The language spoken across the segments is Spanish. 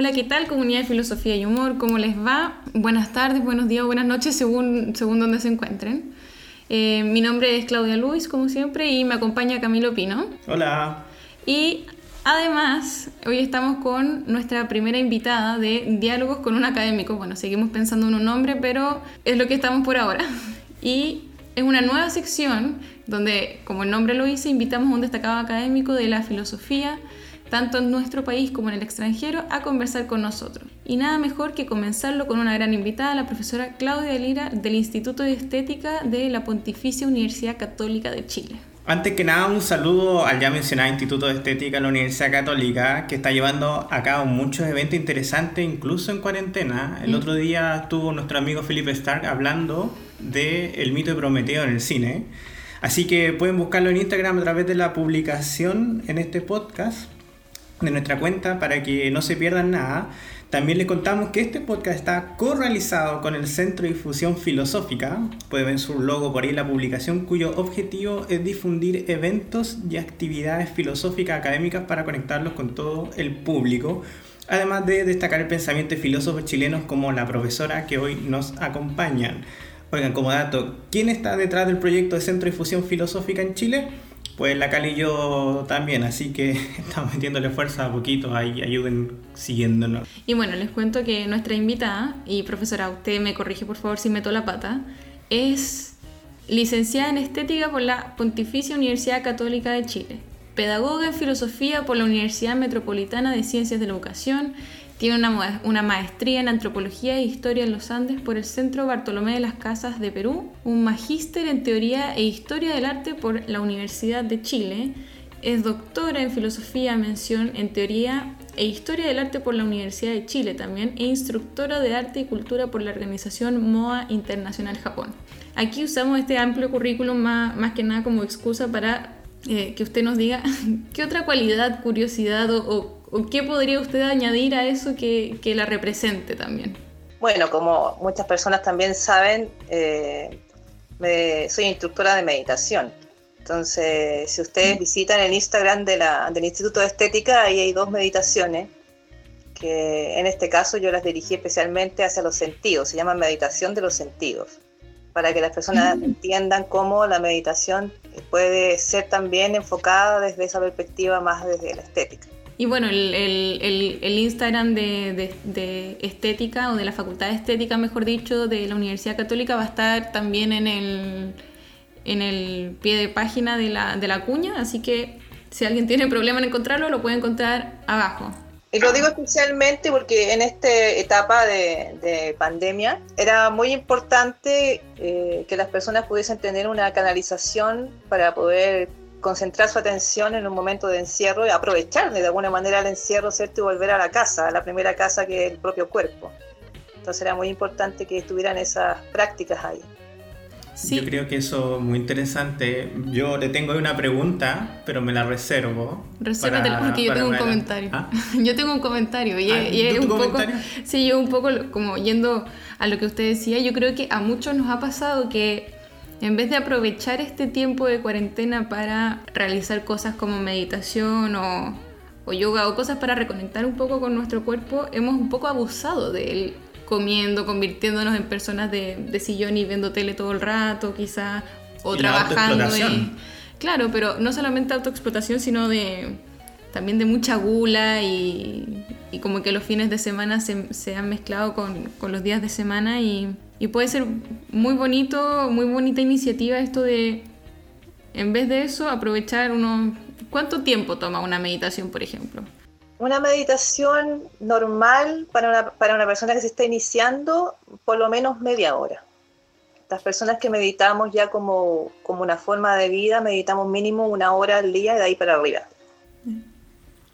Hola, ¿qué tal comunidad de filosofía y humor? ¿Cómo les va? Buenas tardes, buenos días buenas noches según, según donde se encuentren. Eh, mi nombre es Claudia Luis, como siempre, y me acompaña Camilo Pino. Hola. Y además, hoy estamos con nuestra primera invitada de Diálogos con un académico. Bueno, seguimos pensando en un nombre, pero es lo que estamos por ahora. Y es una nueva sección donde, como el nombre lo dice, invitamos a un destacado académico de la filosofía, tanto en nuestro país como en el extranjero, a conversar con nosotros. Y nada mejor que comenzarlo con una gran invitada, la profesora Claudia Lira del Instituto de Estética de la Pontificia Universidad Católica de Chile. Antes que nada, un saludo al ya mencionado Instituto de Estética de la Universidad Católica, que está llevando a cabo muchos eventos interesantes, incluso en cuarentena. El mm. otro día estuvo nuestro amigo Felipe Stark hablando de El mito de Prometeo en el cine. Así que pueden buscarlo en Instagram a través de la publicación en este podcast de nuestra cuenta para que no se pierdan nada. También les contamos que este podcast está co-realizado con el Centro de Difusión Filosófica. Pueden ver su logo por ahí la publicación, cuyo objetivo es difundir eventos y actividades filosóficas académicas para conectarlos con todo el público. Además de destacar el pensamiento de filósofos chilenos como la profesora que hoy nos acompañan. Oigan, como dato, ¿quién está detrás del proyecto de Centro de Difusión Filosófica en Chile? Pues la Cali y yo también, así que estamos metiéndole fuerza a poquito, ahí ayuden siguiéndonos. Y bueno, les cuento que nuestra invitada, y profesora, usted me corrige por favor si meto la pata, es licenciada en estética por la Pontificia Universidad Católica de Chile, pedagoga en filosofía por la Universidad Metropolitana de Ciencias de la Educación, tiene una, maestría en antropología e historia en los Andes por el Centro Bartolomé de las Casas de Perú, un magíster en teoría e historia del arte por la Universidad de Chile, es doctora en filosofía, mención en teoría e historia del arte por la Universidad de Chile también, e instructora de arte y cultura por la organización MOA Internacional Japón. Aquí usamos este amplio currículum más, más que nada como excusa para eh, que usted nos diga qué otra cualidad, curiosidad o ¿O qué podría usted añadir a eso que, la represente también? Bueno, como muchas personas también saben, eh, soy instructora de meditación. Entonces, si ustedes mm. visitan el Instagram de la, del Instituto de Estética, ahí hay dos meditaciones, que en este caso yo las dirigí especialmente hacia los sentidos, se llama meditación de los sentidos, para que las personas mm. entiendan cómo la meditación puede ser también enfocada desde esa perspectiva más desde la estética. Y bueno, el, Instagram de, estética o de la Facultad de Estética, mejor dicho, de la Universidad Católica va a estar también en el, en el pie de página de la, de la cuña, así que si alguien tiene problema en encontrarlo, lo puede encontrar abajo. Y lo digo especialmente porque en esta etapa de, de pandemia era muy importante eh, que las personas pudiesen tener una canalización para poder concentrar su atención en un momento de encierro y aprovechar de alguna manera el encierro, ¿cierto? Y volver a la casa, a la primera casa que es el propio cuerpo. Entonces era muy importante que estuvieran esas prácticas ahí. Sí. Yo creo que eso es muy interesante. Yo le tengo una pregunta, pero me la reservo. Resérvatela porque yo tengo un comentario. ¿Ah? Yo tengo un comentario. Y, ah, es un poco. Sí, yo un poco como yendo a lo que usted decía, yo creo que a muchos nos ha pasado que en vez de aprovechar este tiempo de cuarentena para realizar cosas como meditación o, yoga o cosas para reconectar un poco con nuestro cuerpo, hemos un poco abusado de él, comiendo, convirtiéndonos en personas de, sillón y viendo tele todo el rato, quizás, o trabajando. claro, pero no solamente autoexplotación, sino de también de mucha gula y, como que los fines de semana se, han mezclado con, los días de semana y puede ser muy bonito, muy bonita iniciativa esto de, en vez de eso, aprovechar uno... ¿Cuánto tiempo toma una meditación, por ejemplo? Una meditación normal para una, persona que se está iniciando, por lo menos media hora. Las personas que meditamos ya como, como una forma de vida, meditamos mínimo una hora al día de ahí para arriba.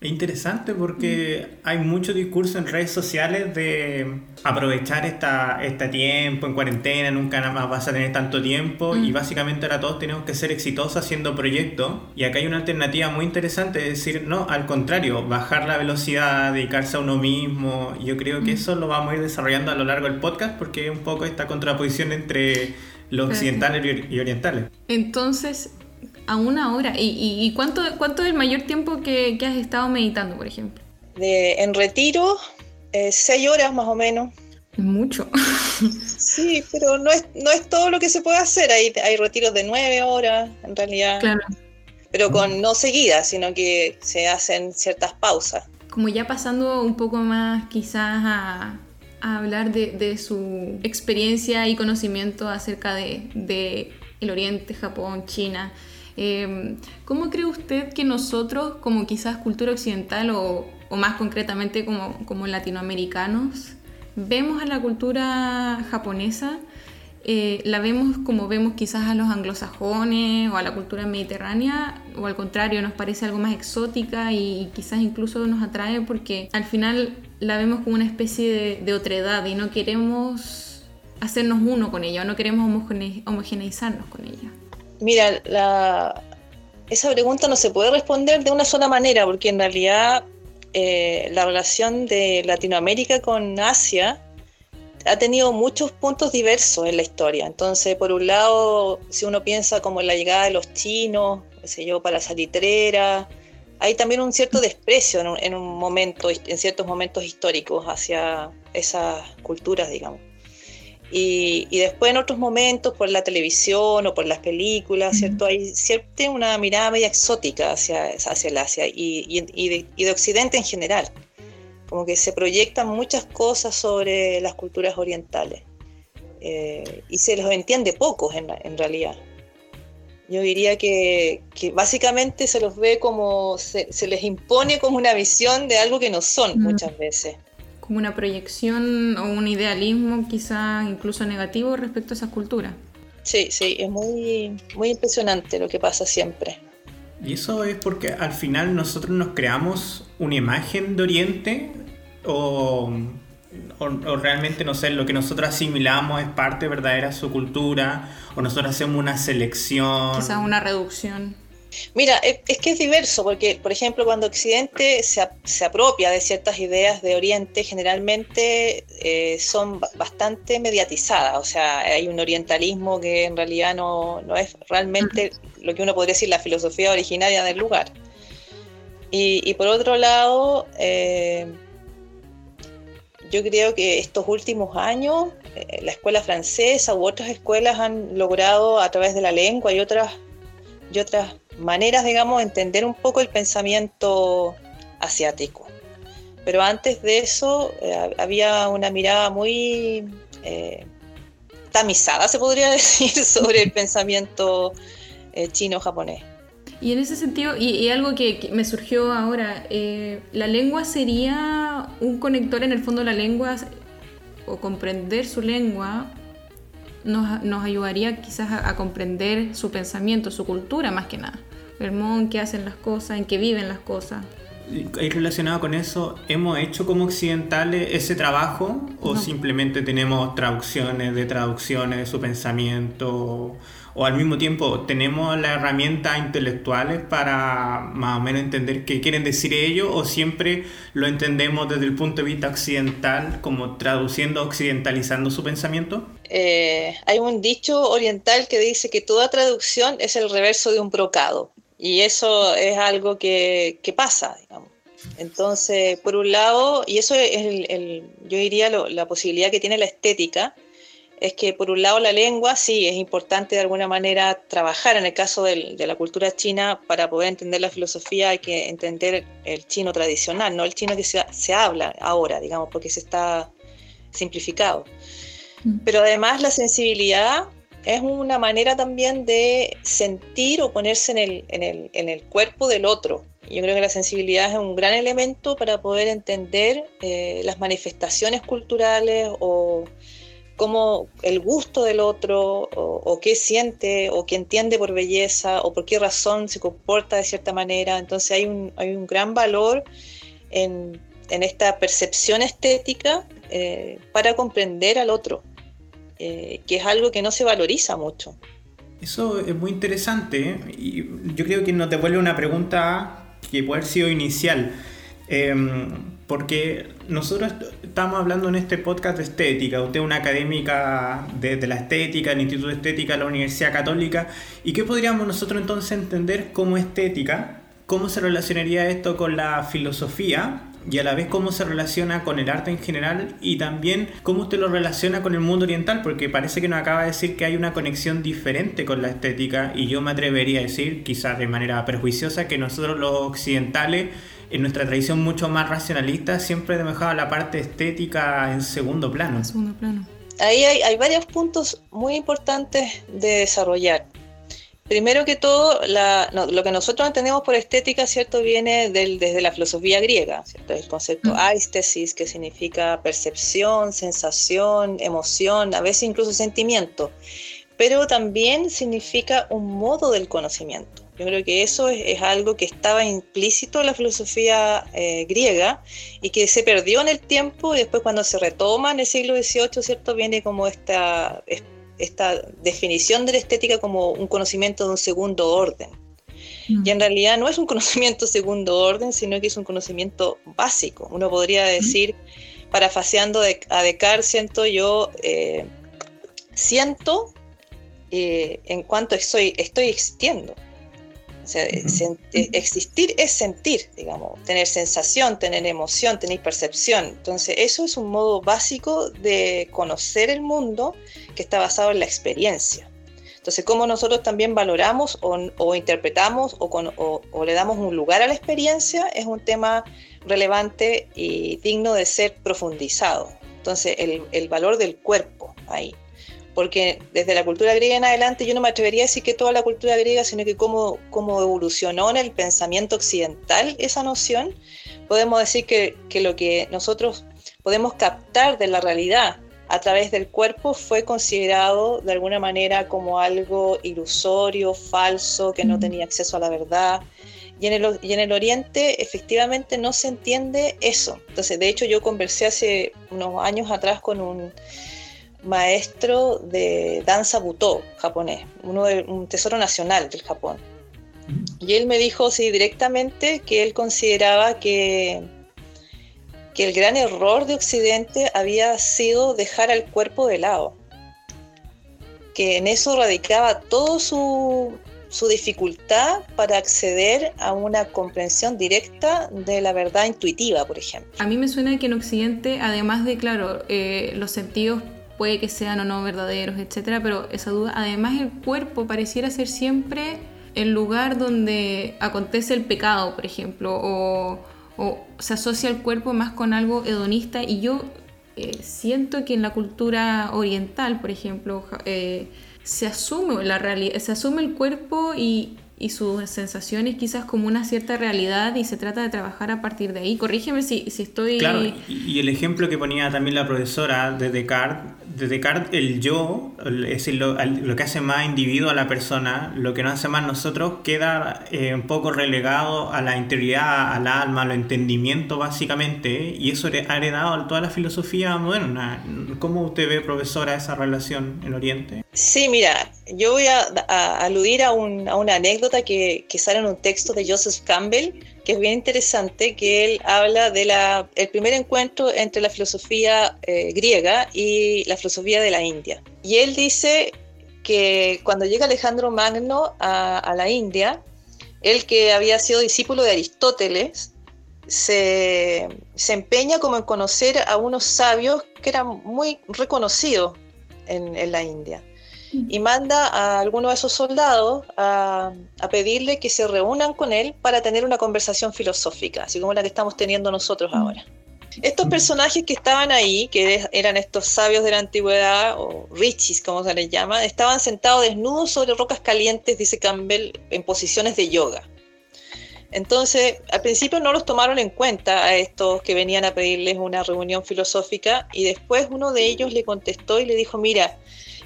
Es interesante porque hay mucho discurso en redes sociales de aprovechar esta, este tiempo en cuarentena, nunca nada más vas a tener tanto tiempo y mm. básicamente ahora todos tenemos que ser exitosos haciendo proyectos y acá hay una alternativa muy interesante, es decir, no, al contrario, bajar la velocidad, dedicarse a uno mismo, yo creo que mm. eso lo vamos a ir desarrollando a lo largo del podcast porque es un poco esta contraposición entre los occidentales y orientales. Entonces, a una hora. ¿Y, cuánto, cuánto es el mayor tiempo que, has estado meditando, por ejemplo? en retiro, Eh, seis horas más o menos. Mucho. Sí, pero no es, no es todo lo que se puede hacer. Hay, hay retiros de nueve horas, en realidad. Claro. Pero con no seguidas, sino que se hacen ciertas pausas. Como ya pasando un poco más quizás a, a hablar de, de, su experiencia y conocimiento acerca de, de el Oriente, Japón, China. Eh, ¿Cómo cree usted que nosotros, como quizás cultura occidental o, o más concretamente como, como latinoamericanos, vemos a la cultura japonesa, eh, la vemos como vemos quizás a los anglosajones o a la cultura mediterránea, o al contrario, nos parece algo más exótica y, quizás incluso nos atrae porque al final la vemos como una especie de, de otredad y no queremos hacernos uno con ella, no queremos homogene homogeneizarnos con ella. Mira, la, esa pregunta no se puede responder de una sola manera, porque en realidad eh, la relación de Latinoamérica con Asia ha tenido muchos puntos diversos en la historia. Entonces, por un lado, si uno piensa como la llegada de los chinos, qué sé yo, para salitrera, hay también un cierto desprecio en un, en un momento, en ciertos momentos históricos hacia esas culturas, digamos. Y, y, después en otros momentos por la televisión o por las películas, ¿cierto? Hay siempre una mirada media exótica hacia, hacia el Asia y, y, y, de, y, de, Occidente en general. Como que se proyectan muchas cosas sobre las culturas orientales eh, y se los entiende pocos en, en realidad. Yo diría que, que, básicamente se los ve como, se, se, les impone como una visión de algo que no son muchas veces como una proyección o un idealismo quizás incluso negativo respecto a esa cultura. Sí, sí, es muy, muy impresionante lo que pasa siempre. Y eso es porque al final nosotros nos creamos una imagen de Oriente o, o, o realmente, no sé, lo que nosotros asimilamos es parte verdadera de su cultura o nosotros hacemos una selección. Quizás una reducción. Mira, es que es diverso, porque, por ejemplo, cuando Occidente se, se apropia de ciertas ideas de Oriente, generalmente eh, son bastante mediatizadas, o sea, hay un orientalismo que en realidad no, no es realmente lo que uno podría decir la filosofía originaria del lugar. Y, y por otro lado, eh, yo creo que estos últimos años, eh, la escuela francesa u otras escuelas han logrado a través de la lengua y otras, y otras maneras, digamos, entender un poco el pensamiento asiático. Pero antes de eso eh, había una mirada muy eh, tamizada, se podría decir, sobre el pensamiento eh, chino-japonés. Y en ese sentido, y, algo que, me surgió ahora, eh, ¿la lengua sería un conector en el fondo la lengua o comprender su lengua nos, ayudaría quizás a, comprender su pensamiento, su cultura más que nada. El modo en que hacen las cosas, en que viven las cosas. ¿Y relacionado con eso, hemos hecho como occidentales ese trabajo o no. simplemente tenemos traducciones de traducciones de su pensamiento? O al mismo tiempo tenemos las herramientas intelectuales para más o menos entender qué quieren decir ellos o siempre lo entendemos desde el punto de vista occidental como traduciendo, occidentalizando su pensamiento? Eh, hay un dicho oriental que dice que toda traducción es el reverso de un brocado. Y eso es algo que, que pasa, digamos. Entonces, por un lado, y eso es el, el yo diría lo, la posibilidad que tiene la estética, es que por un lado la lengua sí es importante de alguna manera trabajar. En el caso del, de la cultura china, para poder entender la filosofía hay que entender el chino tradicional, no el chino que se, se habla ahora, digamos, porque se está simplificado. Pero además la sensibilidad es una manera también de sentir o ponerse en el, en el, en el cuerpo del otro. Yo creo que la sensibilidad es un gran elemento para poder entender eh, las manifestaciones culturales o cómo el gusto del otro o, qué siente o qué entiende por belleza o por qué razón se comporta de cierta manera. Entonces hay un, hay un gran valor en, en esta percepción estética eh, para comprender al otro eh, que es algo que no se valoriza mucho. Eso es muy interesante ¿eh? y yo creo que nos devuelve una pregunta que puede haber sido inicial. Eh, porque nosotros estamos hablando en este podcast de estética, usted es una académica de, de, la estética, del Instituto de Estética de la Universidad Católica, ¿y qué podríamos nosotros entonces entender como estética? ¿Cómo se relacionaría esto con la filosofía? Y a la vez cómo se relaciona con el arte en general y también cómo usted lo relaciona con el mundo oriental, porque parece que nos acaba de decir que hay una conexión diferente con la estética y yo me atrevería a decir, quizás de manera prejuiciosa, que nosotros los occidentales en nuestra tradición mucho más racionalista siempre hemos dejado la parte estética en segundo plano. segundo plano. Ahí hay, hay, varios puntos muy importantes de desarrollar. Primero que todo, lo que nosotros entendemos por estética, ¿cierto? Viene del, desde la filosofía griega, ¿cierto? El concepto aistesis, que significa percepción, sensación, emoción, a veces incluso sentimiento, pero también significa un modo del conocimiento. Yo creo que eso es, algo que estaba implícito en la filosofía eh, griega y que se perdió en el tiempo y después cuando se retoma en el siglo XVIII, ¿cierto? Viene como esta esta definición de la estética como un conocimiento de un segundo orden. Mm. Y en realidad no es un conocimiento segundo orden, sino que es un conocimiento básico. Uno podría mm. decir, parafaseando a Descartes, siento yo, eh, siento eh, en cuanto estoy, estoy existiendo. O sea, eh, existir es sentir, digamos, tener sensación, tener emoción, tener percepción. Entonces, eso es un modo básico de conocer el mundo que está basado en la experiencia. Entonces, cómo nosotros también valoramos o, interpretamos o, o, le damos un lugar a la experiencia es un tema relevante y digno de ser profundizado. Entonces, el, el valor del cuerpo ahí porque desde la cultura griega en adelante yo no me atrevería a decir que toda la cultura griega, sino que cómo, cómo evolucionó en el pensamiento occidental esa noción, podemos decir que, que, lo que nosotros podemos captar de la realidad a través del cuerpo fue considerado de alguna manera como algo ilusorio, falso, que no tenía acceso a la verdad. Y en, el, y en el Oriente efectivamente no se entiende eso. Entonces, de hecho, yo conversé hace unos años atrás con un maestro de danza butó japonés, uno de, un tesoro nacional del Japón. Y él me dijo, sí, directamente que él consideraba que, que el gran error de Occidente había sido dejar al cuerpo de lado, que en eso radicaba todo su, su dificultad para acceder a una comprensión directa de la verdad intuitiva, por ejemplo. A mí me suena que en Occidente, además de, claro, eh, los sentidos puede que sean o no verdaderos, etcétera, pero esa duda, además el cuerpo pareciera ser siempre el lugar donde acontece el pecado, por ejemplo, o, se asocia el cuerpo más con algo hedonista y yo eh, siento que en la cultura oriental, por ejemplo, eh, se asume la realidad, se asume el cuerpo y, y sus sensaciones quizás como una cierta realidad y se trata de trabajar a partir de ahí. Corrígeme si, si estoy... Claro, y el ejemplo que ponía también la profesora de Descartes, de Descartes el yo, es decir, lo, que hace más individuo a la persona, lo que nos hace más nosotros, queda eh, un poco relegado a la integridad, al alma, al entendimiento básicamente, y eso ha heredado a toda la filosofía moderna. ¿Cómo usted ve, profesora, esa relación en Oriente? Sí, mira, yo voy a, aludir a, un, a, una anécdota que, que, sale en un texto de Joseph Campbell, que es bien interesante, que él habla del el primer encuentro entre la filosofía eh, griega y la filosofía de la India. Y él dice que cuando llega Alejandro Magno a, a la India, él que había sido discípulo de Aristóteles, se, se, empeña como en conocer a unos sabios que eran muy reconocidos en, en la India y manda a alguno de esos soldados a, pedirle que se reúnan con él para tener una conversación filosófica, así como la que estamos teniendo nosotros ahora. Estos personajes que estaban ahí, que eran estos sabios de la antigüedad, o richis como se les llama, estaban sentados desnudos sobre rocas calientes, dice Campbell, en posiciones de yoga. Entonces, al principio no los tomaron en cuenta a estos que venían a pedirles una reunión filosófica y después uno de ellos le contestó y le dijo, mira,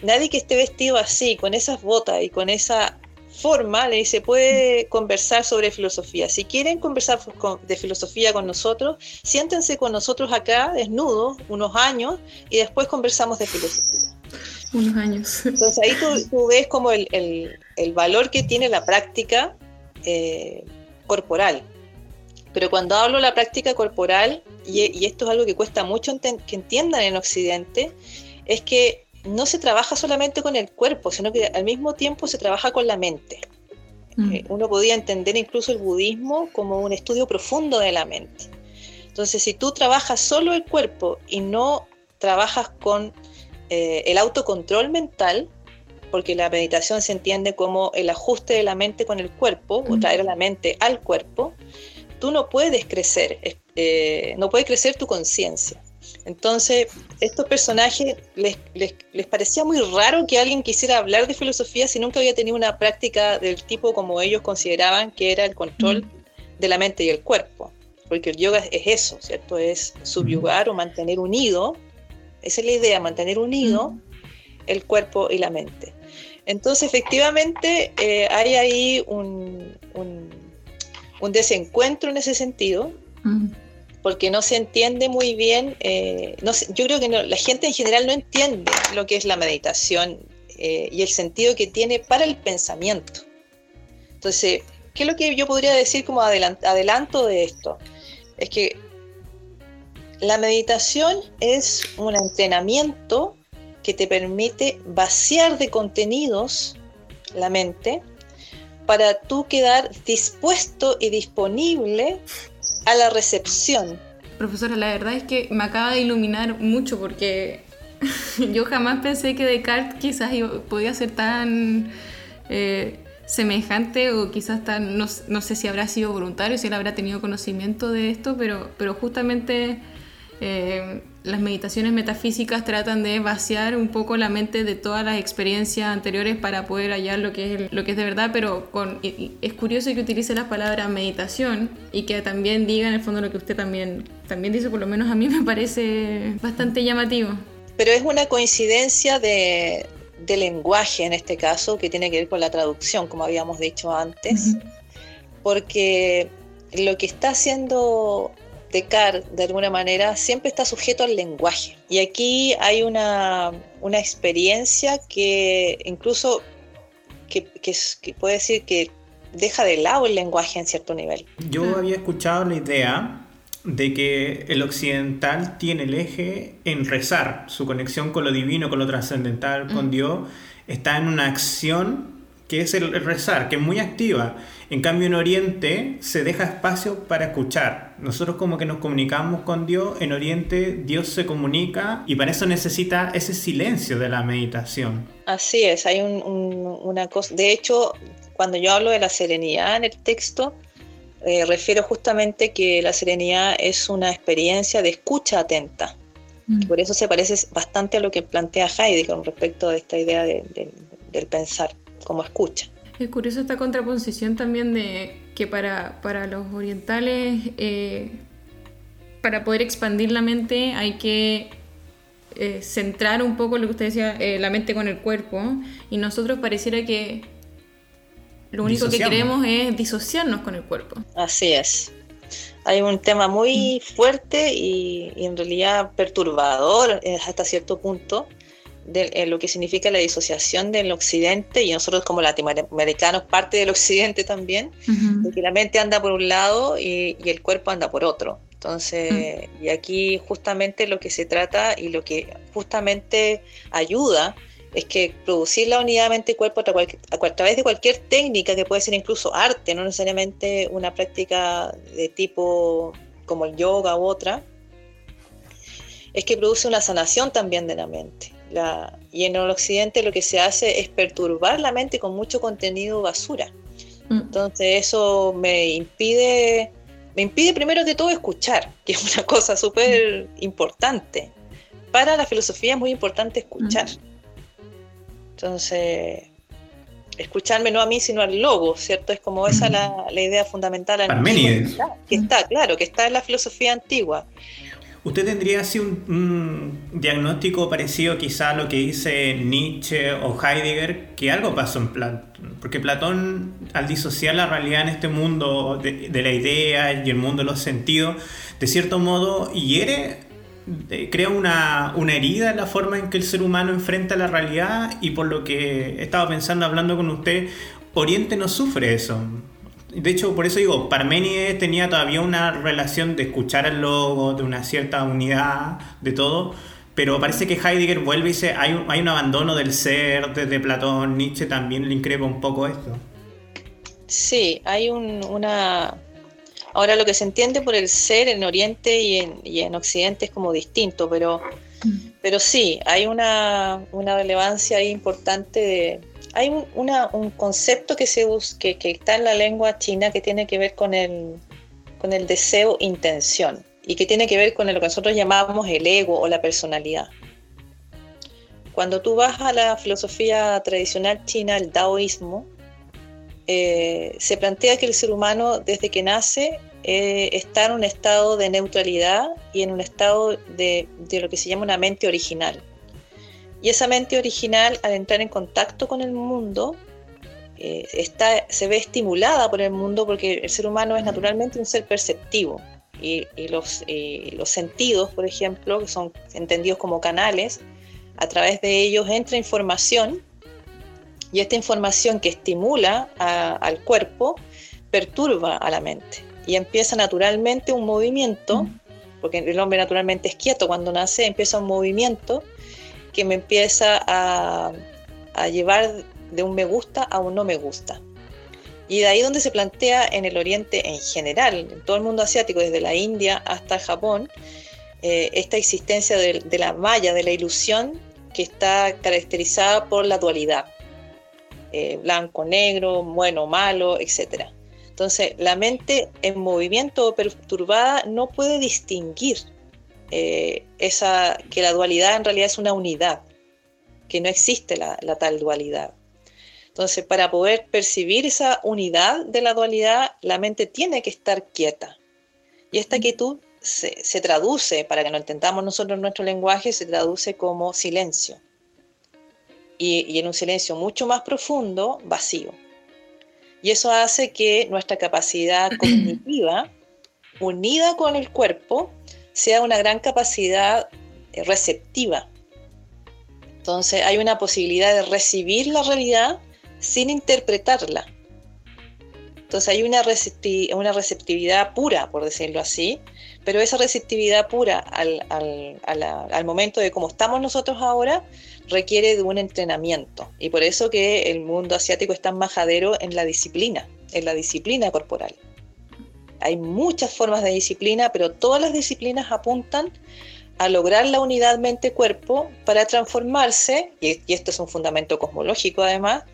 nadie que esté vestido así, con esas botas y con esa forma, le dice, puede conversar sobre filosofía. Si quieren conversar de filosofía con nosotros, siéntense con nosotros acá, desnudos, unos años, y después conversamos de filosofía. Unos años. Entonces ahí tú, ves como el, valor que tiene la práctica eh, corporal. Pero cuando hablo de la práctica corporal, y, esto es algo que cuesta mucho que entiendan en Occidente, es que no se trabaja solamente con el cuerpo, sino que al mismo tiempo se trabaja con la mente. Mm. Eh, uno podía entender incluso el budismo como un estudio profundo de la mente. Entonces, si tú trabajas solo el cuerpo y no trabajas con eh, el autocontrol mental, porque la meditación se entiende como el ajuste de la mente con el cuerpo, o traer la mente al cuerpo, tú no puedes crecer, eh, no puede crecer tu conciencia. Entonces, estos personajes les, les, parecía muy raro que alguien quisiera hablar de filosofía si nunca había tenido una práctica del tipo como ellos consideraban que era el control de la mente y el cuerpo. Porque el yoga es eso, ¿cierto? Es subyugar o mantener unido, esa es la idea, mantener unido el cuerpo y la mente. Entonces, efectivamente, eh, hay ahí un, un, desencuentro en ese sentido, porque no se entiende muy bien, eh, no yo creo que la gente en general no entiende lo que es la meditación eh, y el sentido que tiene para el pensamiento. Entonces, ¿qué es lo que yo podría decir como adelanto de esto? Es que la meditación es un entrenamiento que te permite vaciar de contenidos la mente para tú quedar dispuesto y disponible a la recepción. Profesora, la verdad es que me acaba de iluminar mucho porque yo jamás pensé que Descartes quizás podía ser tan eh, semejante o quizás tan, no, sé si habrá sido voluntario, si él habrá tenido conocimiento de esto, pero, pero justamente eh, las meditaciones metafísicas tratan de vaciar un poco la mente de todas las experiencias anteriores para poder hallar lo que es, lo que es de verdad, pero con, es curioso que utilice la palabra meditación y que también diga en el fondo lo que usted también, también dice, por lo menos a mí me parece bastante llamativo. Pero es una coincidencia de, de lenguaje en este caso que tiene que ver con la traducción, como habíamos dicho antes, porque lo que está haciendo Descartes, de alguna manera, siempre está sujeto al lenguaje. Y aquí hay una, experiencia que incluso que, puede decir que deja de lado el lenguaje en cierto nivel. Yo había escuchado la idea de que el occidental tiene el eje en rezar, su conexión con lo divino, con lo trascendental, con mm. Dios, está en una acción que es el rezar, que es muy activa. En cambio, en Oriente se deja espacio para escuchar. Nosotros como que nos comunicamos con Dios, en Oriente Dios se comunica y para eso necesita ese silencio de la meditación. Así es, hay una cosa, de hecho, cuando yo hablo de la serenidad en el texto, eh, refiero justamente que la serenidad es una experiencia de escucha atenta. Mm. Por eso se parece bastante a lo que plantea Heidi con respecto a esta idea del pensar como escucha. Es curioso esta contraposición también de que para, los orientales, eh, para poder expandir la mente hay que eh, centrar un poco lo que usted decía, eh, la mente con el cuerpo, y nosotros pareciera que lo único que queremos es disociarnos con el cuerpo. Así es. Hay un tema muy fuerte y, y en realidad perturbador hasta cierto punto, de eh, lo que significa la disociación del occidente y nosotros como latinoamericanos parte del occidente también, de que la mente anda por un lado y, el cuerpo anda por otro. Entonces, y aquí justamente lo que se trata y lo que justamente ayuda es que producir la unidad mente-cuerpo a, través de cualquier técnica, que puede ser incluso arte, no necesariamente una práctica de tipo como el yoga u otra, es que produce una sanación también de la mente y en el occidente lo que se hace es perturbar la mente con mucho contenido basura. Mm. Entonces eso me impide, me impide primero que todo escuchar, que es una cosa súper importante. Para la filosofía es muy importante escuchar. Mm. Entonces, escucharme no a mí, sino al logo, ¿cierto? Es como esa mm. la, la idea fundamental. Que está, claro, que está en la filosofía antigua. ¿Usted tendría así un, diagnóstico parecido quizá a lo que dice Nietzsche o Heidegger, que algo pasó en Platón? Porque Platón, al disociar la realidad en este mundo de, la idea y el mundo de los sentidos, de cierto modo hiere, crea una, una, herida en la forma en que el ser humano enfrenta la realidad y por lo que he estado pensando hablando con usted, Oriente no sufre eso. De hecho, por eso digo, Parménides tenía todavía una relación de escuchar el logo, de una cierta unidad, de todo, pero parece que Heidegger vuelve y dice, hay un, hay un abandono del ser desde Platón, Nietzsche también le increpa un poco esto. Sí, hay una, Ahora lo que se entiende por el ser en Oriente y en, y en Occidente es como distinto, pero, pero sí, hay una, una relevancia importante de, hay un, una, un concepto que, se que, que, está en la lengua china que tiene que ver con el, con el deseo intención y que tiene que ver con lo que nosotros llamamos el ego o la personalidad. Cuando tú vas a la filosofía tradicional china, el taoísmo, eh, se plantea que el ser humano desde que nace eh, está en un estado de neutralidad y en un estado de, de, lo que se llama una mente original. Y esa mente original, al entrar en contacto con el mundo, eh, está, se ve estimulada por el mundo porque el ser humano es naturalmente un ser perceptivo. Y, y los, los sentidos, por ejemplo, que son entendidos como canales, a través de ellos entra información y esta información que estimula a, al cuerpo perturba a la mente y empieza naturalmente un movimiento, porque el hombre naturalmente es quieto cuando nace, empieza un movimiento que me empieza a, llevar de un me gusta a un no me gusta. Y de ahí donde se plantea en el Oriente en general, en todo el mundo asiático, desde la India hasta Japón, eh, esta existencia de, de, la malla, de la ilusión, que está caracterizada por la dualidad. Eh, blanco, negro, bueno, malo, etc. Entonces, la mente en movimiento o perturbada no puede distinguir eh, esa, que la dualidad en realidad es una unidad, que no existe la, la tal dualidad. Entonces, para poder percibir esa unidad de la dualidad, la mente tiene que estar quieta. Y esta quietud se, se, traduce, para que no entendamos nosotros nuestro lenguaje, se traduce como silencio y, y en un silencio mucho más profundo, vacío. Y eso hace que nuestra capacidad cognitiva, unida con el cuerpo, sea una gran capacidad eh, receptiva. Entonces hay una posibilidad de recibir la realidad sin interpretarla. Entonces hay una, una receptividad pura, por decirlo así, pero esa receptividad pura al, al, al, al momento de cómo estamos nosotros ahora requiere de un entrenamiento y por eso que el mundo asiático es tan majadero en la disciplina, en la disciplina corporal. Hay muchas formas de disciplina, pero todas las disciplinas apuntan a lograr la unidad mente-cuerpo para transformarse, y, esto es un fundamento cosmológico además,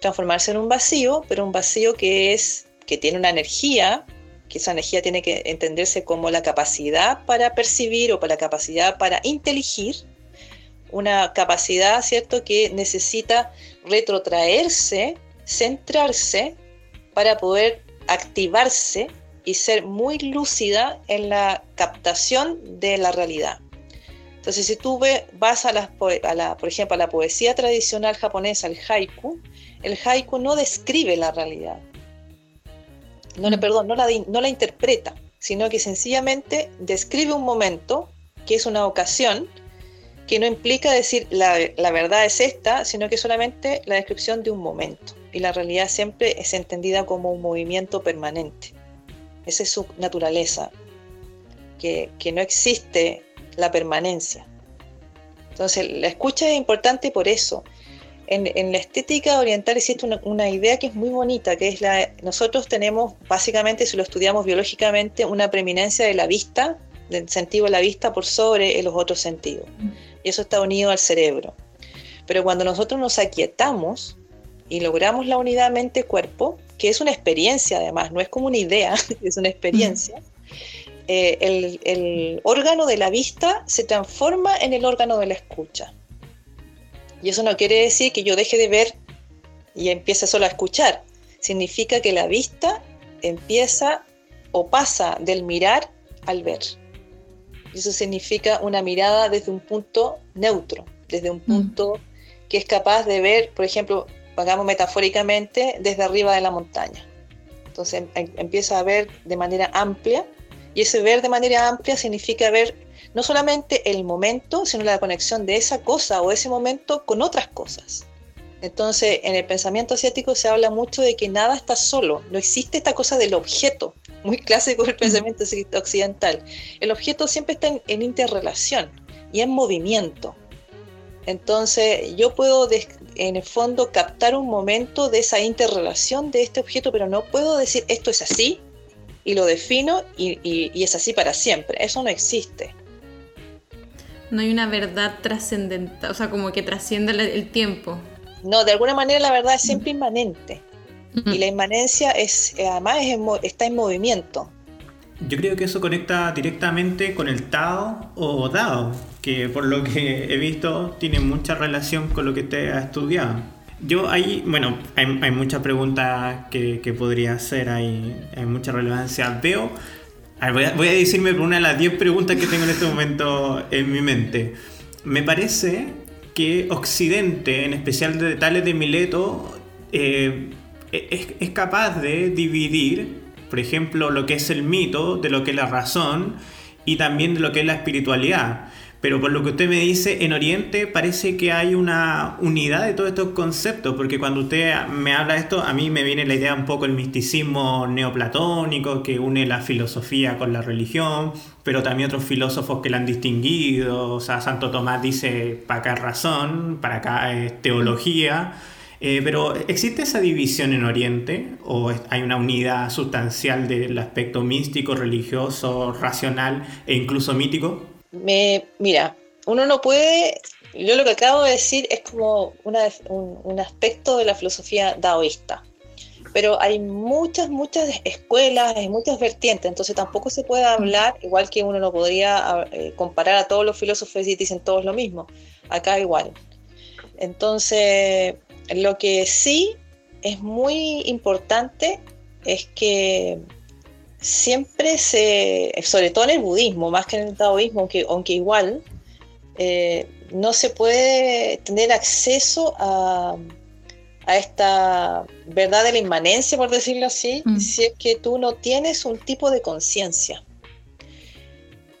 transformarse en un vacío, pero un vacío que es que tiene una energía, que esa energía tiene que entenderse como la capacidad para percibir o para la capacidad para inteligir, una capacidad, ¿cierto?, que necesita retrotraerse, centrarse para poder activarse y ser muy lúcida en la captación de la realidad. Entonces, si tú vas a, la, a la, por ejemplo, a la poesía tradicional japonesa, el haiku, el haiku no describe la realidad, no, perdón, no la, no la interpreta, sino que sencillamente describe un momento, que es una ocasión, que no implica decir la, la, verdad es esta, sino que solamente la descripción de un momento. Y la realidad siempre es entendida como un movimiento permanente. Esa es su naturaleza, que, que no existe la permanencia. Entonces, la escucha es importante por eso. En, en la estética oriental existe una, una, idea que es muy bonita, que es la, nosotros tenemos, básicamente, si lo estudiamos biológicamente, una preeminencia de la vista, del sentido de la vista por sobre los otros sentidos y eso está unido al cerebro. Pero cuando nosotros nos aquietamos y logramos la unidad mente-cuerpo, que es una experiencia además, no es como una idea, es una experiencia, eh, el, el órgano de la vista se transforma en el órgano de la escucha. Y eso no quiere decir que yo deje de ver y empiece solo a escuchar. Significa que la vista empieza o pasa del mirar al ver. Y eso significa una mirada desde un punto neutro, desde un punto mm. que es capaz de ver, por ejemplo, pagamos metafóricamente, desde arriba de la montaña. Entonces em, empieza a ver de manera amplia y ese ver de manera amplia significa ver no solamente el momento, sino la conexión de esa cosa o ese momento con otras cosas. Entonces, en el pensamiento asiático se habla mucho de que nada está solo, no existe esta cosa del objeto, muy clásico del pensamiento occidental. El objeto siempre está en, en interrelación y en movimiento. Entonces, yo puedo, en el fondo, captar un momento de esa interrelación de este objeto, pero no puedo decir esto es así y lo defino y, es así para siempre. Eso no existe. No hay una verdad trascendental, o sea, como que trasciende el tiempo. No, de alguna manera la verdad es siempre inmanente. Y la inmanencia es, además está en movimiento. Yo creo que eso conecta directamente con el Tao o Dao, que por lo que he visto tiene mucha relación con lo que usted ha estudiado. Yo ahí, bueno, hay, muchas preguntas que, podría hacer, hay, hay mucha relevancia. Veo, voy a, voy a decirme por una de las 10 preguntas que tengo en este momento en mi mente. Me parece que Occidente, en especial de Tales de Mileto, eh, es, es, capaz de dividir, por ejemplo, lo que es el mito de lo que es la razón y también de lo que es la espiritualidad. Pero por lo que usted me dice, en Oriente parece que hay una unidad de todos estos conceptos, porque cuando usted me habla de esto, a mí me viene la idea un poco el misticismo neoplatónico que une la filosofía con la religión, pero también otros filósofos que la han distinguido, o sea, Santo Tomás dice, para acá razón, para acá es teología. Eh, pero ¿existe esa división en Oriente o hay una unidad sustancial del aspecto místico, religioso, racional e incluso mítico? Me, mira, uno no puede, yo lo que acabo de decir es como un, aspecto de la filosofía daoísta, pero hay muchas, muchas escuelas, hay muchas vertientes, entonces tampoco se puede hablar, igual que uno no podría eh, comparar a todos los filósofos y dicen todos lo mismo, acá igual. Entonces, lo que sí es muy importante es que siempre se, sobre todo en el budismo, más que en el taoísmo, aunque, aunque igual, eh, no se puede tener acceso a, esta verdad de la inmanencia, por decirlo así, mm. si es que tú no tienes un tipo de conciencia.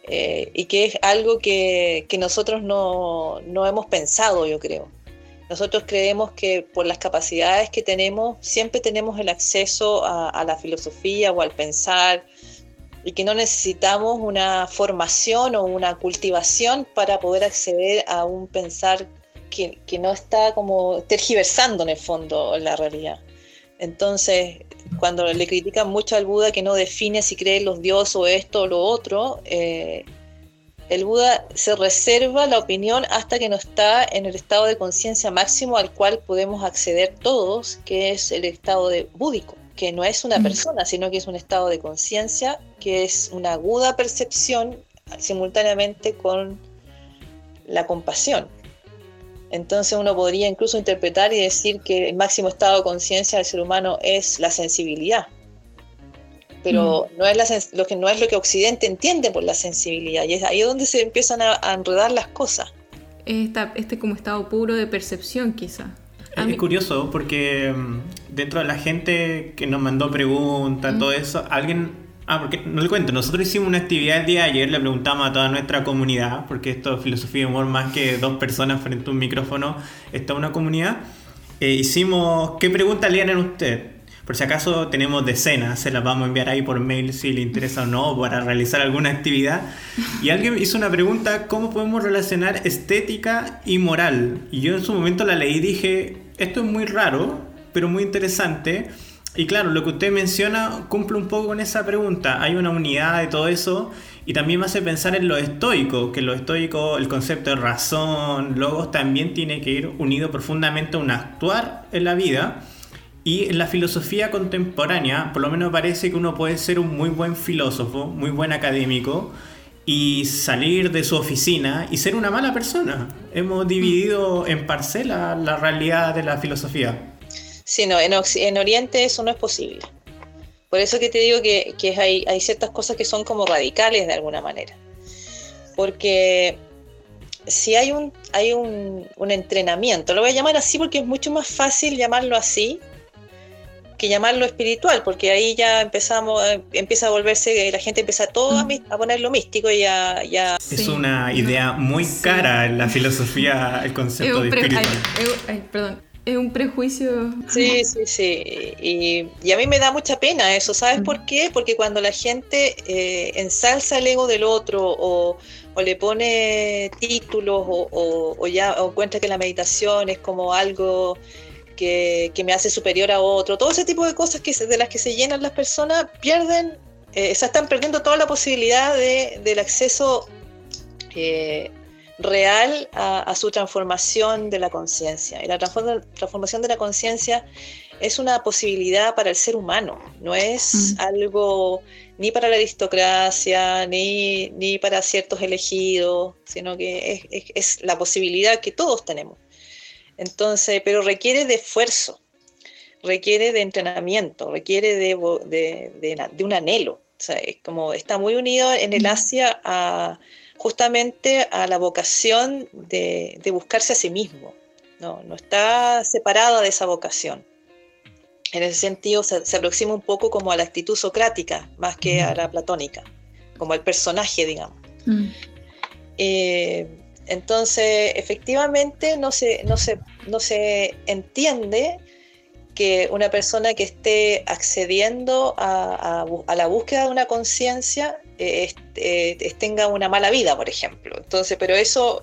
Eh, y que es algo que, nosotros no, no, hemos pensado, yo creo. Nosotros creemos que por las capacidades que tenemos, siempre tenemos el acceso a, la filosofía o al pensar y que no necesitamos una formación o una cultivación para poder acceder a un pensar que, no está como tergiversando en el fondo la realidad. Entonces, cuando le critican mucho al Buda que no define si cree en los dioses o esto o lo otro, eh, el Buda se reserva la opinión hasta que no está en el estado de conciencia máximo al cual podemos acceder todos, que es el estado de búdico, que no es una persona, sino que es un estado de conciencia, que es una aguda percepción simultáneamente con la compasión. Entonces uno podría incluso interpretar y decir que el máximo estado de conciencia del ser humano es la sensibilidad pero mm. no, es lo que, no es lo que Occidente entiende por la sensibilidad, y es ahí donde se empiezan a, enredar las cosas. Esta, este como estado puro de percepción quizá. Es, curioso porque mm, dentro de la gente que nos mandó preguntas, mm. todo eso, alguien... Ah, porque no le cuento, nosotros hicimos una actividad el día de ayer, le preguntamos a toda nuestra comunidad, porque esto es filosofía de humor más que dos personas frente a un micrófono, está una comunidad. Eh, hicimos, ¿qué pregunta le a usted? Por si acaso tenemos decenas, se las vamos a enviar ahí por mail si le interesa o no para realizar alguna actividad. Y alguien hizo una pregunta, ¿cómo podemos relacionar estética y moral? Y yo en su momento la leí y dije, esto es muy raro, pero muy interesante. Y claro, lo que usted menciona cumple un poco con esa pregunta. Hay una unidad de todo eso y también me hace pensar en lo estoico, que lo estoico, el concepto de razón, logos, también tiene que ir unido profundamente a un actuar en la vida y en la filosofía contemporánea, por lo menos parece que uno puede ser un muy buen filósofo, muy buen académico, y salir de su oficina y ser una mala persona. Hemos dividido en parcela la realidad de la filosofía. Sí, no, en, Oriente eso no es posible. Por eso que te digo que, hay, hay, ciertas cosas que son como radicales de alguna manera. Porque si hay un, hay un, un entrenamiento, lo voy a llamar así porque es mucho más fácil llamarlo así que llamarlo espiritual, porque ahí ya empezamos, eh, empieza a volverse, la gente empieza todo a, mm. a ponerlo místico y ya... ya... Es una idea muy cara en la filosofía, el concepto de espiritual. perdón, es un prejuicio. Sí, sí, sí. Y, a mí me da mucha pena eso. ¿Sabes mm. por qué? Porque cuando la gente eh, ensalza el ego del otro o, le pone títulos o, o, ya o encuentra que la meditación es como algo que, me hace superior a otro, todo ese tipo de cosas que de las que se llenan las personas pierden eh, están perdiendo toda la posibilidad de, del acceso eh, real a, su transformación de la conciencia. Y la transformación de la conciencia es una posibilidad para el ser humano, no es mm. algo ni para la aristocracia, ni, ni para ciertos elegidos, sino que es, es, la posibilidad que todos tenemos. Entonces, pero requiere de esfuerzo, requiere de entrenamiento, requiere de, de, de, de un anhelo. O sea, es como está muy unido en el mm. Asia a justamente a la vocación de, buscarse a sí mismo. No, no está separada de esa vocación. En ese sentido se, aproxima un poco como a la actitud socrática más que a la platónica, como el personaje, digamos. Mm. Eh, entonces, efectivamente, no se, no, se, no se entiende que una persona que esté accediendo a, la búsqueda de una conciencia eh, eh, tenga una mala vida, por ejemplo. Entonces, pero eso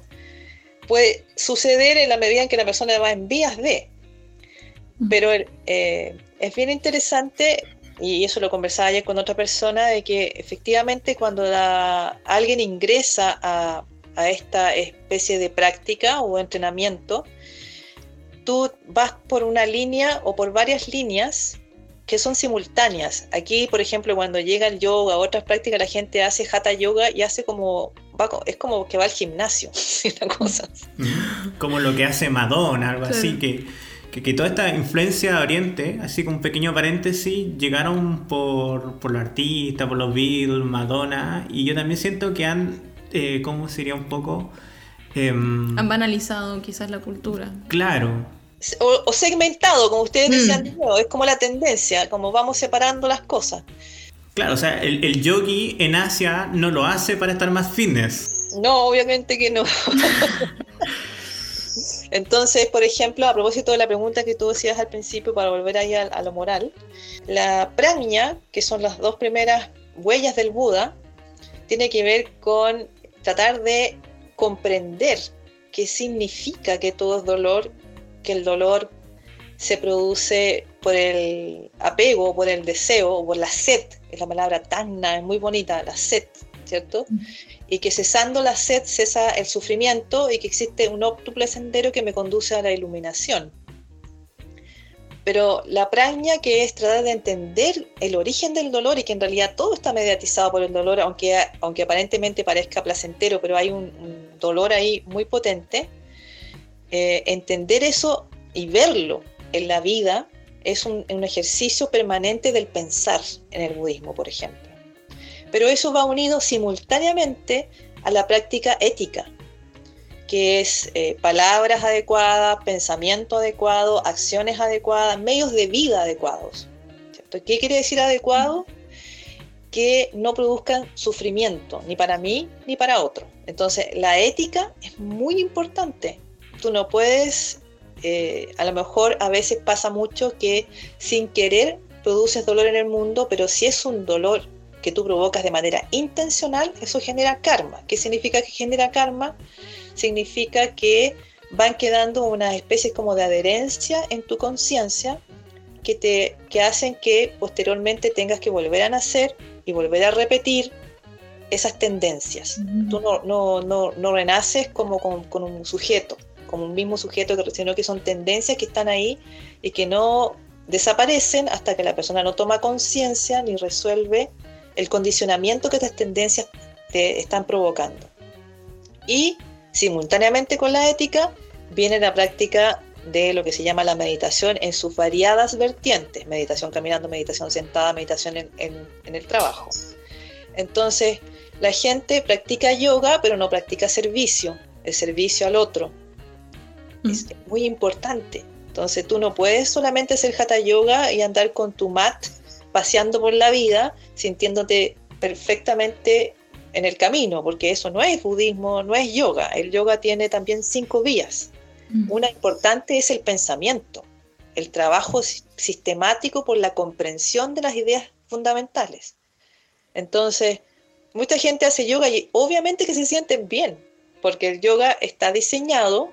puede suceder en la medida en que la persona va en vías de. Mm. Pero eh, es bien interesante, y eso lo conversaba ayer con otra persona, de que efectivamente cuando alguien ingresa a, a esta especie de práctica o entrenamiento, tú vas por una línea o por varias líneas que son simultáneas. Aquí, por ejemplo, cuando llega el yoga, otras prácticas, la gente hace hatha yoga y hace como, es como que va al gimnasio, cosa. Como lo que hace Madonna, algo así, que, que, toda esta influencia de Oriente, así como un pequeño paréntesis, llegaron por, por los artistas, por los Beatles, Madonna, y yo también siento que han, eh, ¿cómo sería un poco? Em, Han banalizado quizás la cultura. Claro. O, segmentado, como ustedes mm. decían, es como la tendencia, como vamos separando las cosas. Claro, o sea, el, el yogi en Asia no lo hace para estar más fitness. No, obviamente que no. Entonces, por ejemplo, a propósito de la pregunta que tú decías al principio, para volver ahí a, a lo moral, la prajna, que son las dos primeras huellas del Buda, tiene que ver con tratar de comprender qué significa que todo es dolor, que el dolor se produce por el apego, por el deseo, o por la sed, es la palabra tanna, es muy bonita, la sed, ¿cierto? Y que cesando la sed cesa el sufrimiento y que existe un óptuple sendero que me conduce a la iluminación. Pero la praña, que es tratar de entender el origen del dolor y que en realidad todo está mediatizado por el dolor, aunque, aunque aparentemente parezca placentero, pero hay un, dolor ahí muy potente, eh, entender eso y verlo en la vida es un, un ejercicio permanente del pensar en el budismo, por ejemplo. Pero eso va unido simultáneamente a la práctica ética, que es eh, palabras adecuadas, pensamiento adecuado, acciones adecuadas, medios de vida adecuados. ¿Qué quiere decir adecuado? Que no produzcan sufrimiento, ni para mí ni para otro. Entonces, la ética es muy importante. Tú no puedes, eh, a lo mejor a veces pasa mucho que sin querer produces dolor en el mundo, pero si es un dolor que tú provocas de manera intencional, eso genera karma. ¿Qué significa que genera karma? Significa que van quedando unas especies como de adherencia en tu conciencia que, te, que hacen que posteriormente tengas que volver a nacer y volver a repetir esas tendencias. Tú no, no, no, no, renaces como con, con, un sujeto, como un mismo sujeto, sino que son tendencias que están ahí y que no desaparecen hasta que la persona no toma conciencia ni resuelve el condicionamiento que estas tendencias te están provocando. Y Simultáneamente con la ética viene la práctica de lo que se llama la meditación en sus variadas vertientes, meditación caminando, meditación sentada, meditación en, el trabajo. Entonces, la gente practica yoga, pero no practica servicio, el servicio al otro. Mm. Es muy importante. Entonces, tú no puedes solamente hacer hatha yoga y andar con tu mat paseando por la vida, sintiéndote perfectamente en el camino, porque eso no es budismo, no es yoga. El yoga tiene también cinco vías. Mm. Una importante es el pensamiento, el trabajo sistemático por la comprensión de las ideas fundamentales. Entonces, mucha gente hace yoga y obviamente que se sienten bien, porque el yoga está diseñado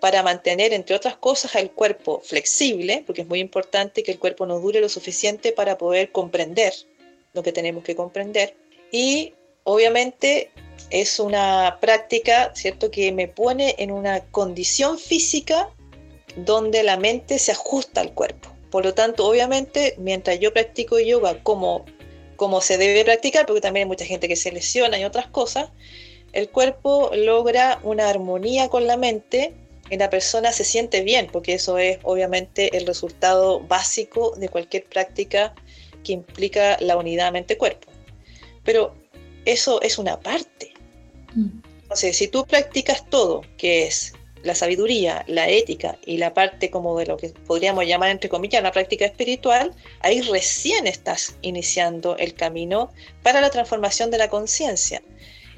para mantener, entre otras cosas, el cuerpo flexible, porque es muy importante que el cuerpo no dure lo suficiente para poder comprender lo que tenemos que comprender. Y obviamente es una práctica, ¿cierto?, que me pone en una condición física donde la mente se ajusta al cuerpo. Por lo tanto, obviamente, mientras yo practico yoga como, como se debe practicar, porque también hay mucha gente que se lesiona y otras cosas, el cuerpo logra una armonía con la mente y la persona se siente bien, porque eso es obviamente el resultado básico de cualquier práctica que implica la unidad mente-cuerpo. Pero eso es una parte. Mm. Entonces, si tú practicas todo, que es la sabiduría, la ética y la parte como de lo que podríamos llamar entre comillas la práctica espiritual, ahí recién estás iniciando el camino para la transformación de la conciencia.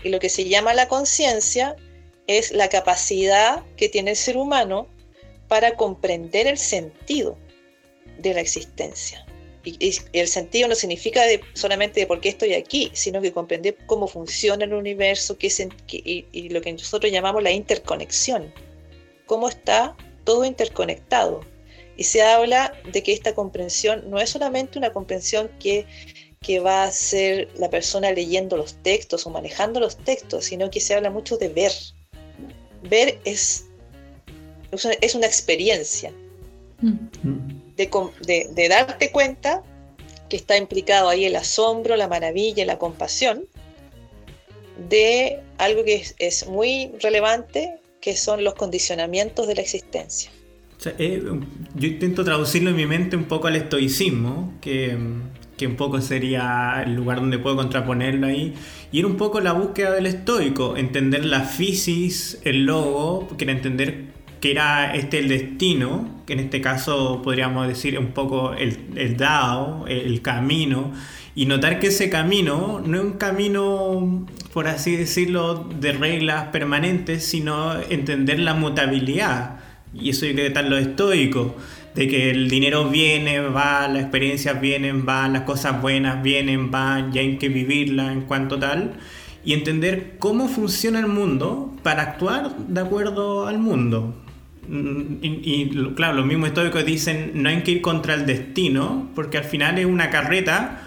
Y lo que se llama la conciencia es la capacidad que tiene el ser humano para comprender el sentido de la existencia. Y, el sentido no significa solamente de por qué estoy aquí, sino que comprender cómo funciona el universo qué y lo que nosotros llamamos la interconexión cómo está todo interconectado. Y se habla de que esta comprensión no es solamente una comprensión que, va a ser la persona leyendo los textos o manejando los textos, sino que se habla mucho de ver. Ver es, es una experiencia. Mm. De, de, darte cuenta que está implicado ahí el asombro, la maravilla, la compasión, de algo que es, muy relevante que son los condicionamientos de la existencia. Eh, yo intento traducirlo en mi mente un poco al estoicismo, que, que, un poco sería el lugar donde puedo contraponerlo ahí, y era un poco la búsqueda del estoico, entender la fisis, el logo, que entender que era este el destino, que en este caso podríamos decir un poco el, el Dao, el camino, y notar que ese camino no es un camino, por así decirlo, de reglas permanentes, sino entender la mutabilidad. Y eso hay que estar lo estoico, de que el dinero viene, va, las experiencias vienen, van, las cosas buenas vienen, van, y hay que vivirlas en cuanto tal. Y entender cómo funciona el mundo para actuar de acuerdo al mundo. Mm, y, y claro, los mismos estoicos dicen no hay que ir contra el destino, porque al final es una carreta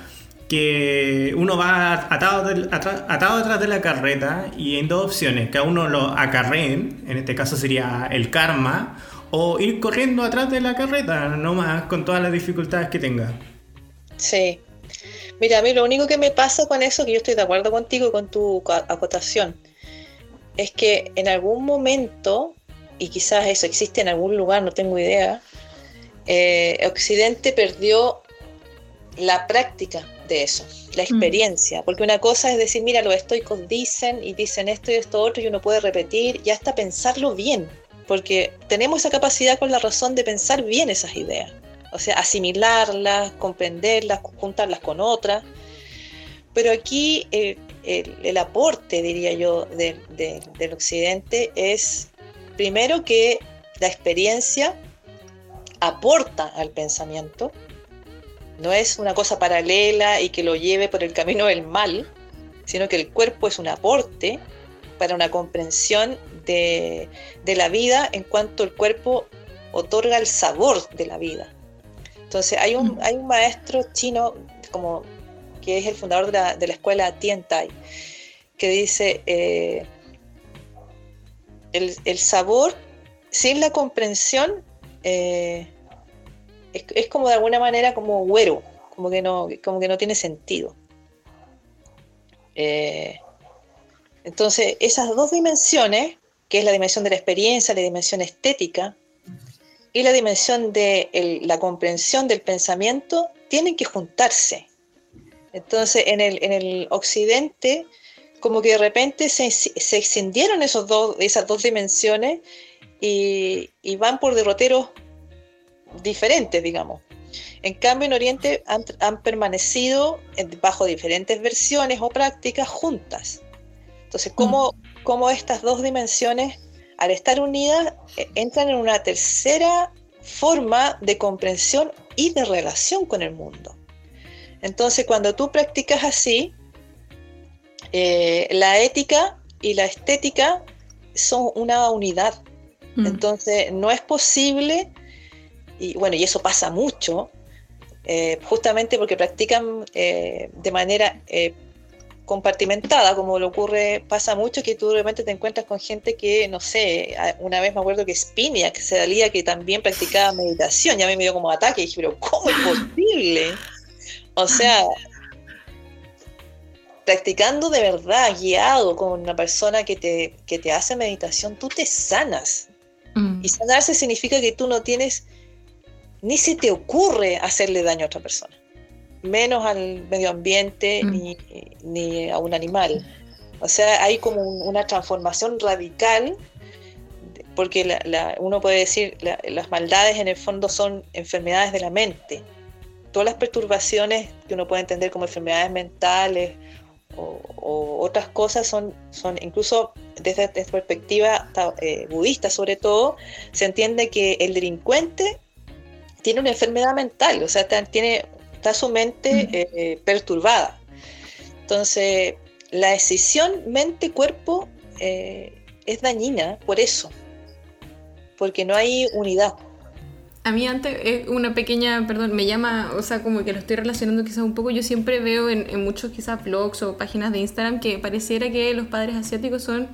que uno va atado, atado detrás de la carreta y en dos opciones, que a uno lo acarreen, en este caso sería el karma, o ir corriendo atrás de la carreta, nomás con todas las dificultades que tenga. Sí. Mira, a mí lo único que me pasa con eso, que yo estoy de acuerdo contigo con tu acotación, es que en algún momento, y quizás eso existe en algún lugar, no tengo idea, eh, Occidente perdió la práctica de eso, la mm. experiencia, porque una cosa es decir, mira, los estoicos dicen y dicen esto y esto otro y uno puede repetir y hasta pensarlo bien, porque tenemos esa capacidad con la razón de pensar bien esas ideas, o sea, asimilarlas, comprenderlas, juntarlas con otras, pero aquí el, aporte, diría yo, del occidente es primero que la experiencia aporta al pensamiento, no es una cosa paralela y que lo lleve por el camino del mal, sino que el cuerpo es un aporte para una comprensión de, la vida en cuanto el cuerpo otorga el sabor de la vida. Entonces hay un, mm. hay un maestro chino como que es el fundador de la, de la escuela Tiantai, que dice, eh, el, sabor sin la comprensión eh, es, como de alguna manera como güero, como que no, como que no tiene sentido. Eh, entonces, esas dos dimensiones, que es la dimensión de la experiencia, la dimensión estética, y la dimensión de la comprensión del pensamiento, tienen que juntarse. Entonces, en el, occidente, como que de repente se, se extendieron esos dos, esas dos dimensiones y, y van por derroteros diferentes, digamos. En cambio, en Oriente han, permanecido bajo diferentes versiones o prácticas juntas. Entonces, ¿cómo, mm. cómo estas dos dimensiones, al estar unidas, e, entran en una tercera forma de comprensión y de relación con el mundo? Entonces, cuando tú practicas así, eh, la ética y la estética son una unidad. Mm. Entonces, no es posible y bueno, y eso pasa mucho, eh, justamente porque practican eh, de manera eh, compartimentada, como lo ocurre, pasa mucho que tú realmente te encuentras con gente que, no sé, una vez me acuerdo que Spinia, que se dalía que también practicaba meditación, y a mí me dio como ataque, y dije, pero ¿cómo es posible? O sea, practicando de verdad, guiado con una persona que te, que te hace meditación, tú te sanas. Mm. Y sanarse significa que tú no tienes, ni se te ocurre hacerle daño a otra persona, menos al medio ambiente mm. ni, a un animal. O sea, hay como una transformación radical, porque uno puede decir, las maldades en el fondo son enfermedades de la mente. Todas las perturbaciones que uno puede entender como enfermedades mentales o, otras cosas son, son incluso desde esta perspectiva eh, budista sobre todo, se entiende que el delincuente tiene una enfermedad mental, o sea, está, tiene, está su mente eh, perturbada. Entonces, la decisión mente-cuerpo eh, es dañina por eso, porque no hay unidad. A mí antes, es una pequeña, perdón, me llama, o sea, como que lo estoy relacionando quizás un poco, yo siempre veo en, muchos quizás blogs o páginas de Instagram que pareciera que los padres asiáticos son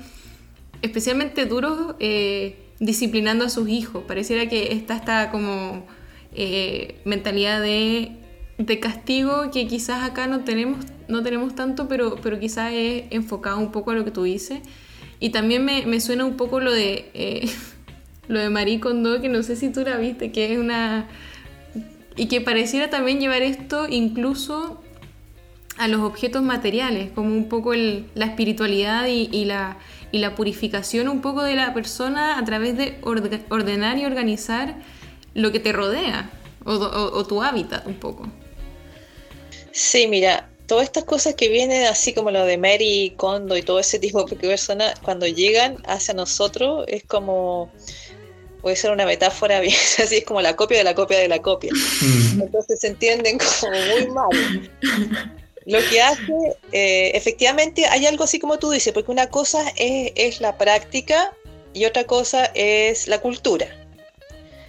especialmente duros eh, disciplinando a sus hijos, pareciera que está esta como eh, mentalidad de, de, castigo que quizás acá no tenemos, no tenemos tanto, pero, pero quizás es enfocado un poco a lo que tú dices. Y también me, me suena un poco lo de... Eh, lo de Marie Kondo, que no sé si tú la viste, que es una... Y que pareciera también llevar esto incluso a los objetos materiales, como un poco la espiritualidad y, la, y la purificación un poco de la persona a través de ordenar y organizar lo que te rodea o, tu hábitat un poco. Sí, mira, todas estas cosas que vienen así como lo de Mary Kondo y todo ese tipo de personas, cuando llegan hacia nosotros es como puede ser una metáfora bien, así es como la copia de la copia de la copia. Mm. Entonces se entienden como muy mal. Lo que hace, eh, efectivamente, hay algo así como tú dices, porque una cosa es, la práctica y otra cosa es la cultura.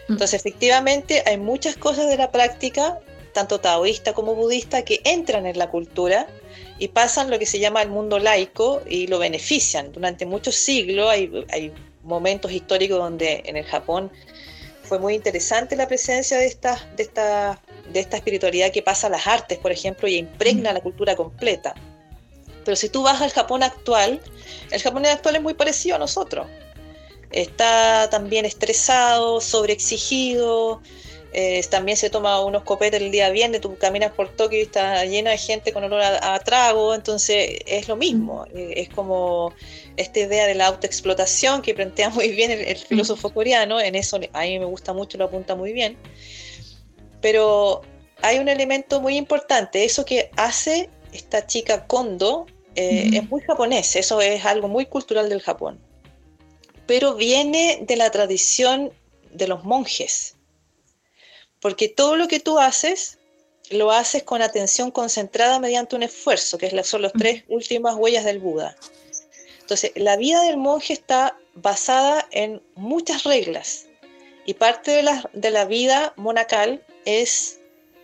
Mm. Entonces, efectivamente, hay muchas cosas de la práctica, tanto taoísta como budista, que entran en la cultura y pasan lo que se llama el mundo laico y lo benefician. Durante muchos siglos hay, hay momentos históricos donde en el Japón fue muy interesante la presencia de esta, de esta, de esta espiritualidad que pasa a las artes, por ejemplo, y impregna la cultura completa. Pero si tú vas al Japón actual, el Japón actual es muy parecido a nosotros. Está también estresado, sobreexigido, eh, también se toma unos copetes el día viernes, tú caminas por Tokio y está llena de gente con olor a, trago, entonces es lo mismo, eh, es como esta idea de la autoexplotación que plantea muy bien el, filósofo coreano, en eso a mí me gusta mucho, lo apunta muy bien, pero hay un elemento muy importante, eso que hace esta chica Kondo eh, es muy japonés, eso es algo muy cultural del Japón, pero viene de la tradición de los monjes porque todo lo que tú haces, lo haces con atención concentrada mediante un esfuerzo, que son las tres últimas huellas del Buda. Entonces, la vida del monje está basada en muchas reglas y parte de la, de la vida monacal es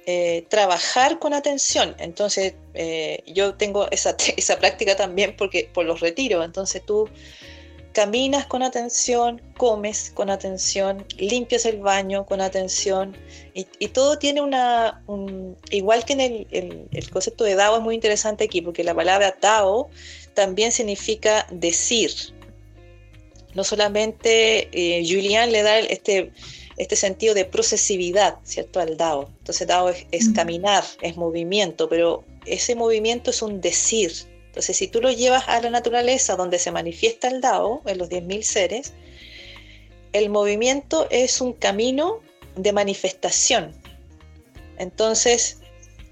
eh, trabajar con atención. Entonces, eh, yo tengo esa, esa práctica también porque por los retiros. Entonces, tú caminas con atención, comes con atención, limpias el baño con atención y, todo tiene una, igual que en el, concepto de Dao es muy interesante aquí porque la palabra Dao también significa decir. No solamente eh, Julian le da este, este sentido de procesividad, ¿cierto? Al Dao. Entonces Dao es, es caminar, es movimiento, pero ese movimiento es un decir, entonces, si tú lo llevas a la naturaleza donde se manifiesta el Dao, en los 10.000 seres, el movimiento es un camino de manifestación. Entonces,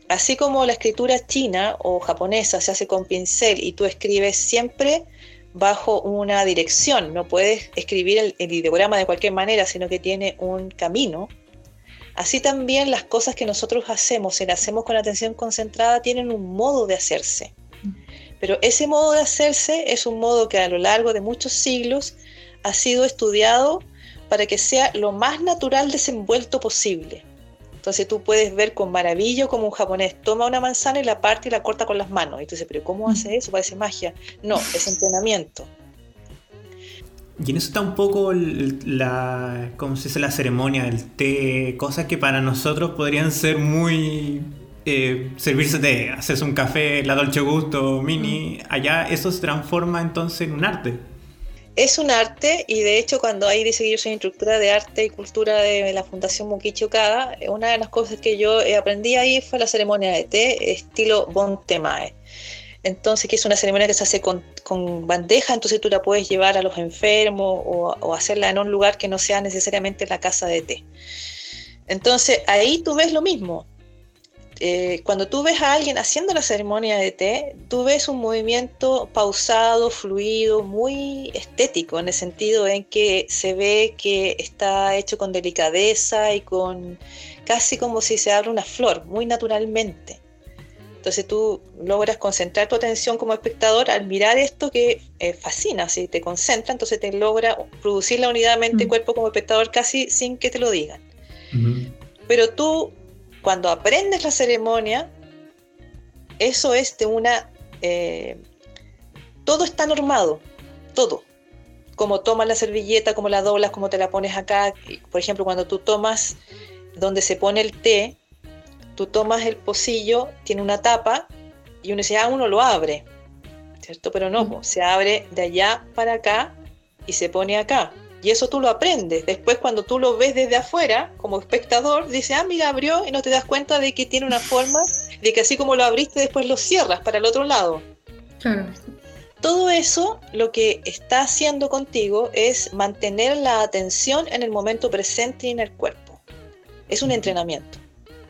así como la escritura china o japonesa se hace con pincel y tú escribes siempre bajo una dirección, no puedes escribir el, el, ideograma de cualquier manera, sino que tiene un camino. Así también las cosas que nosotros hacemos, si las hacemos con atención concentrada, tienen un modo de hacerse. Pero ese modo de hacerse es un modo que a lo largo de muchos siglos ha sido estudiado para que sea lo más natural desenvuelto posible. Entonces tú puedes ver con maravilla como un japonés toma una manzana y la parte y la corta con las manos. Y tú dices, pero ¿cómo hace eso? Parece magia. No, es entrenamiento. Y en eso está un poco la, ¿cómo se dice? La ceremonia del té, cosas que para nosotros podrían ser muy... Eh, servirse de hacerse un café, la Dolce Gusto, mini, allá eso se transforma entonces en un arte es un arte y de hecho cuando ahí dice que yo soy instructora de arte y cultura de la Fundación Mukichi Okada, una de las cosas que yo aprendí ahí fue la ceremonia de té estilo Bon Temae. Entonces, que es una ceremonia que se hace con, bandeja, entonces tú la puedes llevar a los enfermos o, o hacerla en un lugar que no sea necesariamente la casa de té. Entonces, ahí tú ves lo mismo. Eh, cuando tú ves a alguien haciendo la ceremonia de té, tú ves un movimiento pausado, fluido, muy estético, en el sentido en que se ve que está hecho con delicadeza y con casi como si se abre una flor, muy naturalmente. Entonces tú logras concentrar tu atención como espectador al mirar esto que eh, fascina, si te concentra, entonces te logra producir la unidad mente-cuerpo mm. como espectador casi sin que te lo digan. Pero tú cuando aprendes la ceremonia, eso es de una... Eh, todo está normado, todo. Como tomas la servilleta, como la doblas, como te la pones acá. Por ejemplo, cuando tú tomas donde se pone el té, tú tomas el pocillo, tiene una tapa, y uno dice, ah, uno lo abre, ¿cierto? Pero no, se abre de allá para acá y se pone acá. Y eso tú lo aprendes. Después cuando tú lo ves desde afuera, como espectador, dices, ah, mira, abrió y no te das cuenta de que tiene una forma, de que así como lo abriste, después lo cierras para el otro lado. Claro. Todo eso lo que está haciendo contigo es mantener la atención en el momento presente y en el cuerpo. Es un entrenamiento.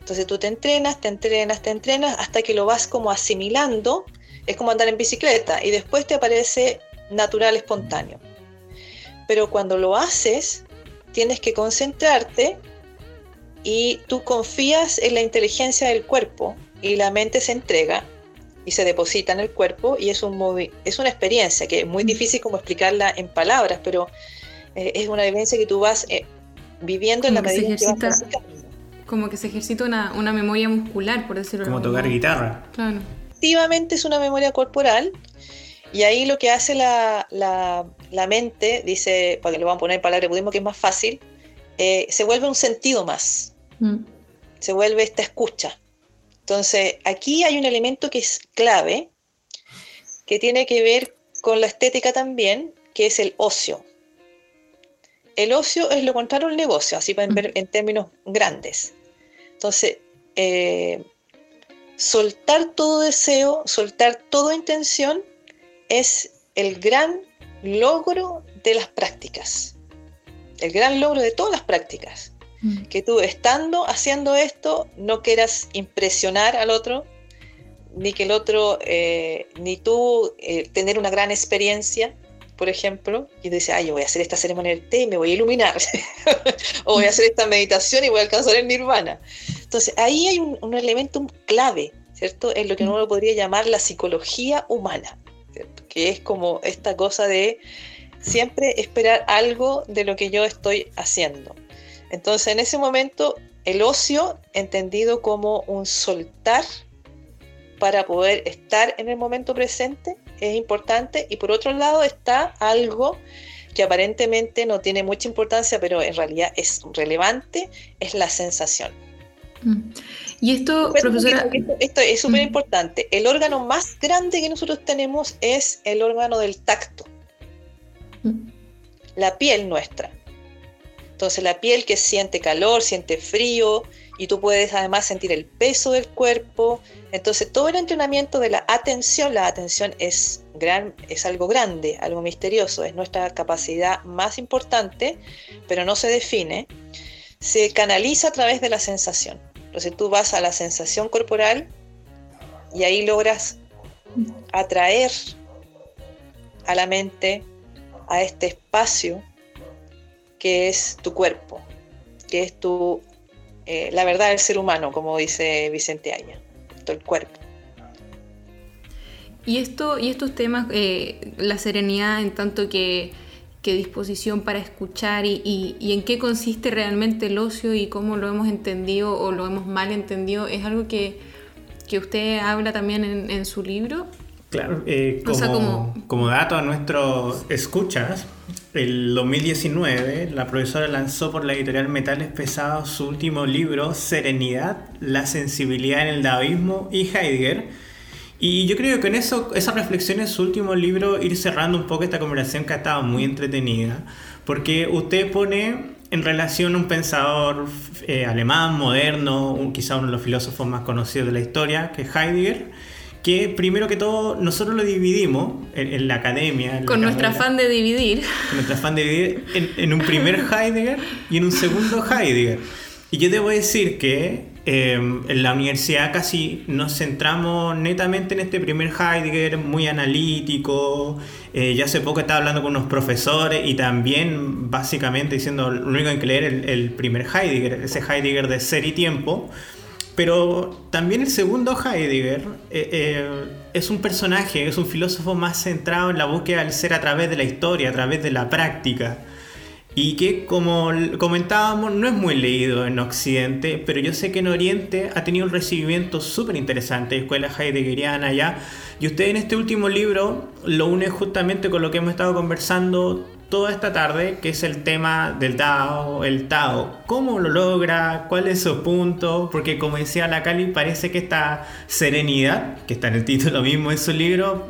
Entonces tú te entrenas, te entrenas, te entrenas hasta que lo vas como asimilando. Es como andar en bicicleta y después te aparece natural, espontáneo pero cuando lo haces, tienes que concentrarte y tú confías en la inteligencia del cuerpo y la mente se entrega y se deposita en el cuerpo y es, un es una experiencia que es muy difícil como explicarla en palabras, pero eh, es una vivencia que tú vas eh, viviendo en la medida que vas Como que se ejercita una, una memoria muscular, por decirlo Como tocar guitarra. Claro. Efectivamente es una memoria corporal y ahí lo que hace la, mente, dice, para que le vamos a poner palabra budismo que es más fácil, eh, se vuelve un sentido más. Mm. Se vuelve esta escucha. Entonces, aquí hay un elemento que es clave, que tiene que ver con la estética también, que es el ocio. El ocio es lo contrario al negocio, así ver mm. en términos grandes. Entonces, eh, soltar todo deseo, soltar toda intención, es el gran logro de las prácticas, el gran logro de todas las prácticas. Mm. Que tú estando haciendo esto no quieras impresionar al otro, ni que el otro, eh, ni tú eh, tener una gran experiencia, por ejemplo, y dices, ay, yo voy a hacer esta ceremonia del té y me voy a iluminar, o voy a hacer esta meditación y voy a alcanzar el nirvana. Entonces, ahí hay un, un elemento clave, ¿cierto? Es lo que mm. uno podría llamar la psicología humana que es como esta cosa de siempre esperar algo de lo que yo estoy haciendo. Entonces, en ese momento, el ocio, entendido como un soltar para poder estar en el momento presente, es importante. Y por otro lado está algo que aparentemente no tiene mucha importancia, pero en realidad es relevante, es la sensación. Mm. Y esto, profesora... Esto, es súper importante. El órgano más grande que nosotros tenemos es el órgano del tacto. La piel nuestra. Entonces la piel que siente calor, siente frío y tú puedes además sentir el peso del cuerpo. Entonces todo el entrenamiento de la atención, la atención es, gran, es algo grande, algo misterioso, es nuestra capacidad más importante, pero no se define. Se canaliza a través de la sensación. Entonces tú vas a la sensación corporal y ahí logras atraer a la mente a este espacio que es tu cuerpo, que es tu, eh, la verdad del ser humano, como dice Vicente Aya, el cuerpo. Y, esto, y estos temas, eh, la serenidad en tanto que qué disposición para escuchar y, en qué consiste realmente el ocio y cómo lo hemos entendido o lo hemos mal entendido, es algo que, usted habla también en, su libro. Claro, eh, como, como... dato a nuestros escuchas, el 2019 la profesora lanzó por la editorial Metales Pesados su último libro, Serenidad, la sensibilidad en el daoísmo y Heidegger y yo creo que en eso, esa reflexión en su último libro, ir cerrando un poco esta conversación que ha estado muy entretenida, porque usted pone en relación un pensador eh, alemán, moderno, quizá uno de los filósofos más conocidos de la historia, que es Heidegger, que primero que todo nosotros lo dividimos en, la academia. con nuestra afán de dividir. Con nuestra afán de dividir en, en un primer Heidegger y en un segundo Heidegger. Y yo debo decir que Em, en la universidad casi nos centramos netamente en este primer Heidegger, muy analítico. Eh, ya hace poco estaba hablando con unos profesores y también básicamente diciendo lo único hay que leer el, el primer Heidegger, ese Heidegger de ser y tiempo. Pero también el segundo Heidegger eh, eh, es un personaje, es un filósofo más centrado en la búsqueda del ser a través de la historia, a través de la práctica y que como comentábamos no es muy leído en Occidente, pero yo sé que en Oriente ha tenido un recibimiento súper interesante, escuela heideggeriana ya, y usted en este último libro lo une justamente con lo que hemos estado conversando toda esta tarde, que es el tema del Tao, el Tao. ¿Cómo lo logra? ¿Cuál es su punto? Porque como decía la Cali, parece que esta serenidad, que está en el título mismo de su libro,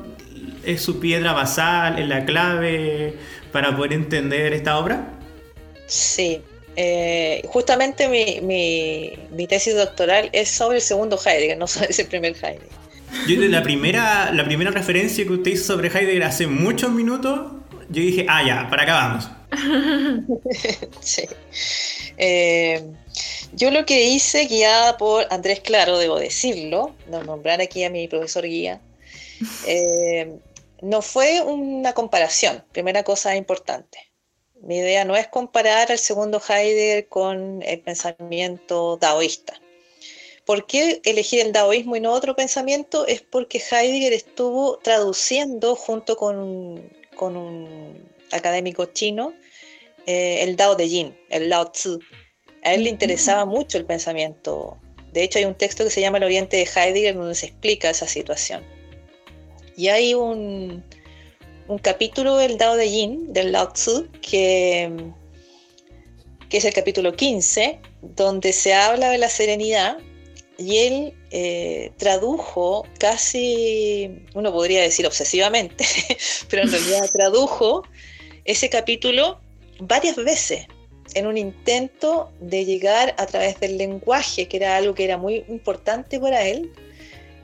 es su piedra basal, es la clave para poder entender esta obra. Sí, eh, justamente mi, mi, tesis doctoral es sobre el segundo Heidegger, no sobre ese primer Heidegger. Yo de la primera, la primera referencia que usted hizo sobre Heidegger hace muchos minutos, yo dije, ah, ya, para acá vamos. sí. Eh, yo lo que hice, guiada por Andrés Claro, debo decirlo, nombrar aquí a mi profesor guía, eh, no fue una comparación, primera cosa importante. Mi idea no es comparar al segundo Heidegger con el pensamiento taoísta. ¿Por qué elegir el taoísmo y no otro pensamiento? Es porque Heidegger estuvo traduciendo junto con un, académico chino eh, el Dao de Jin, el Lao Tzu. A él le interesaba mucho el pensamiento. De hecho, hay un texto que se llama El Oriente de Heidegger donde se explica esa situación. Y hay un, un capítulo del Dao de Yin, del Lao Tzu, que, que es el capítulo 15, donde se habla de la serenidad y él eh, tradujo casi, uno podría decir obsesivamente, pero en realidad tradujo ese capítulo varias veces en un intento de llegar a través del lenguaje, que era algo que era muy importante para él,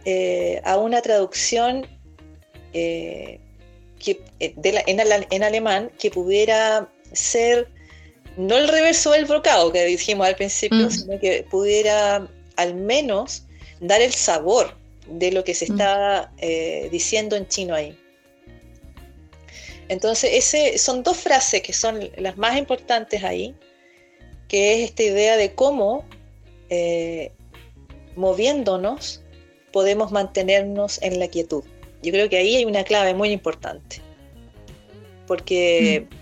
eh, a una traducción eh, eh, en, alemán que pudiera ser no el reverso del brocado que dijimos al principio, mm. sino que pudiera al menos dar el sabor de lo que se mm. está eh, diciendo en chino ahí. Entonces, ese, son dos frases que son las más importantes ahí, que es esta idea de cómo eh, moviéndonos podemos mantenernos en la quietud. Yo creo que ahí hay una clave muy importante, porque mm.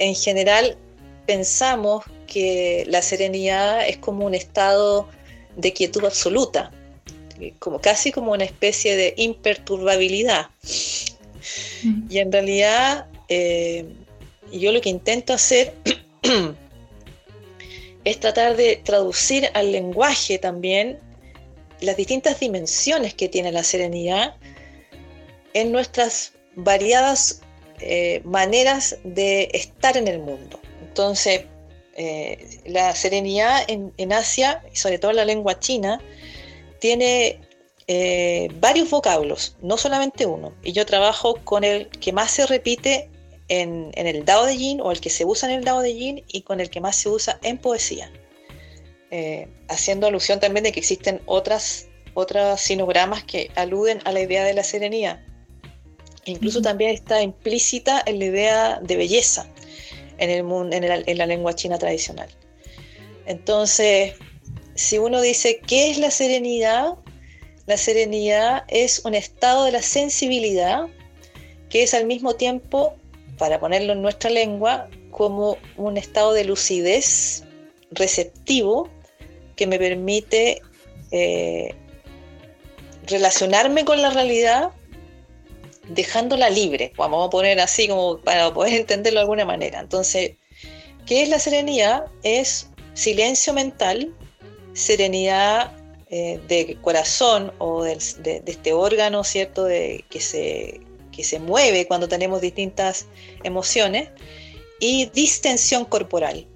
en general pensamos que la serenidad es como un estado de quietud absoluta, como casi como una especie de imperturbabilidad. Mm. Y en realidad eh, yo lo que intento hacer es tratar de traducir al lenguaje también las distintas dimensiones que tiene la serenidad en nuestras variadas eh, maneras de estar en el mundo. Entonces, eh, la serenidad en, Asia, y sobre todo en la lengua china, tiene eh, varios vocablos, no solamente uno. Y yo trabajo con el que más se repite en, en, el Dao de Yin o el que se usa en el Dao de Yin y con el que más se usa en poesía. Eh, haciendo alusión también de que existen otras, otras sinogramas que aluden a la idea de la serenidad. incluso también está implícita en la idea de belleza en, el mundo, en, la lengua china tradicional. Entonces, si uno dice, ¿qué es la serenidad? La serenidad es un estado de la sensibilidad que es al mismo tiempo para ponerlo en nuestra lengua, como un estado de lucidez receptivo que me permite eh, relacionarme con la realidad dejándola libre, vamos a poner así como para poder entenderlo de alguna manera. Entonces, ¿qué es la serenidad? Es silencio mental, serenidad eh, de corazón o de, este órgano, ¿cierto?, de, que, se, que se mueve cuando tenemos distintas emociones, y distensión corporal.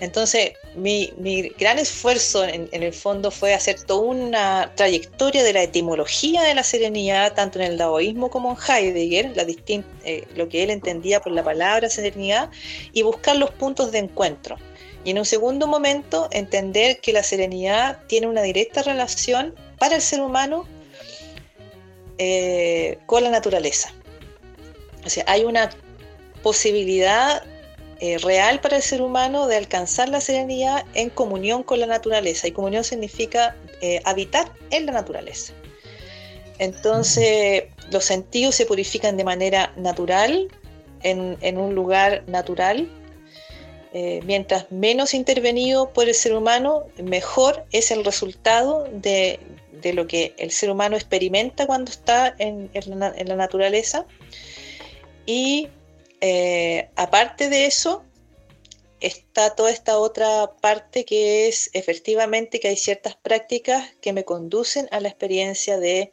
Entonces, mi, gran esfuerzo en, el fondo fue hacer toda una trayectoria de la etimología de la serenidad, tanto en el daoísmo como en Heidegger, la eh, lo que él entendía por la palabra serenidad, y buscar los puntos de encuentro. Y en un segundo momento, entender que la serenidad tiene una directa relación para el ser humano eh, con la naturaleza. O sea, hay una posibilidad eh, real para el ser humano de alcanzar la serenidad en comunión con la naturaleza. Y comunión significa eh, habitar en la naturaleza. Entonces, los sentidos se purifican de manera natural, en, un lugar natural. Eh, mientras menos intervenido por el ser humano, mejor es el resultado de, lo que el ser humano experimenta cuando está en, la, en la naturaleza. Y eh, aparte de eso, está toda esta otra parte que es efectivamente que hay ciertas prácticas que me conducen a la experiencia de,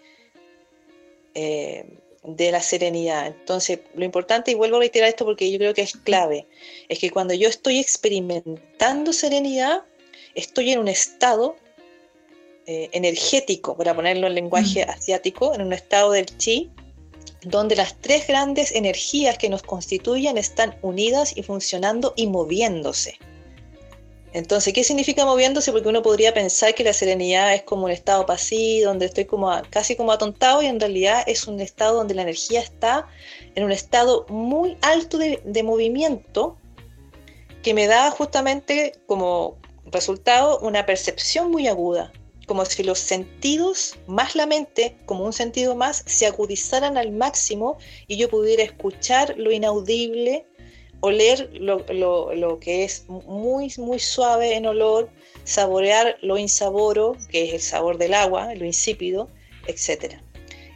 eh, de la serenidad. Entonces, lo importante, y vuelvo a reiterar esto porque yo creo que es clave, es que cuando yo estoy experimentando serenidad, estoy en un estado eh, energético, para ponerlo en lenguaje mm. asiático, en un estado del chi, donde las tres grandes energías que nos constituyen están unidas y funcionando y moviéndose. Entonces, ¿qué significa moviéndose? Porque uno podría pensar que la serenidad es como un estado pasivo, donde estoy como casi como atontado, y en realidad es un estado donde la energía está en un estado muy alto de, de movimiento que me da justamente como resultado una percepción muy aguda, como si los sentidos, más la mente, como un sentido más, se agudizaran al máximo y yo pudiera escuchar lo inaudible, oler lo, lo, que es muy, muy suave en olor, saborear lo insaboro, que es el sabor del agua, lo insípido, etc.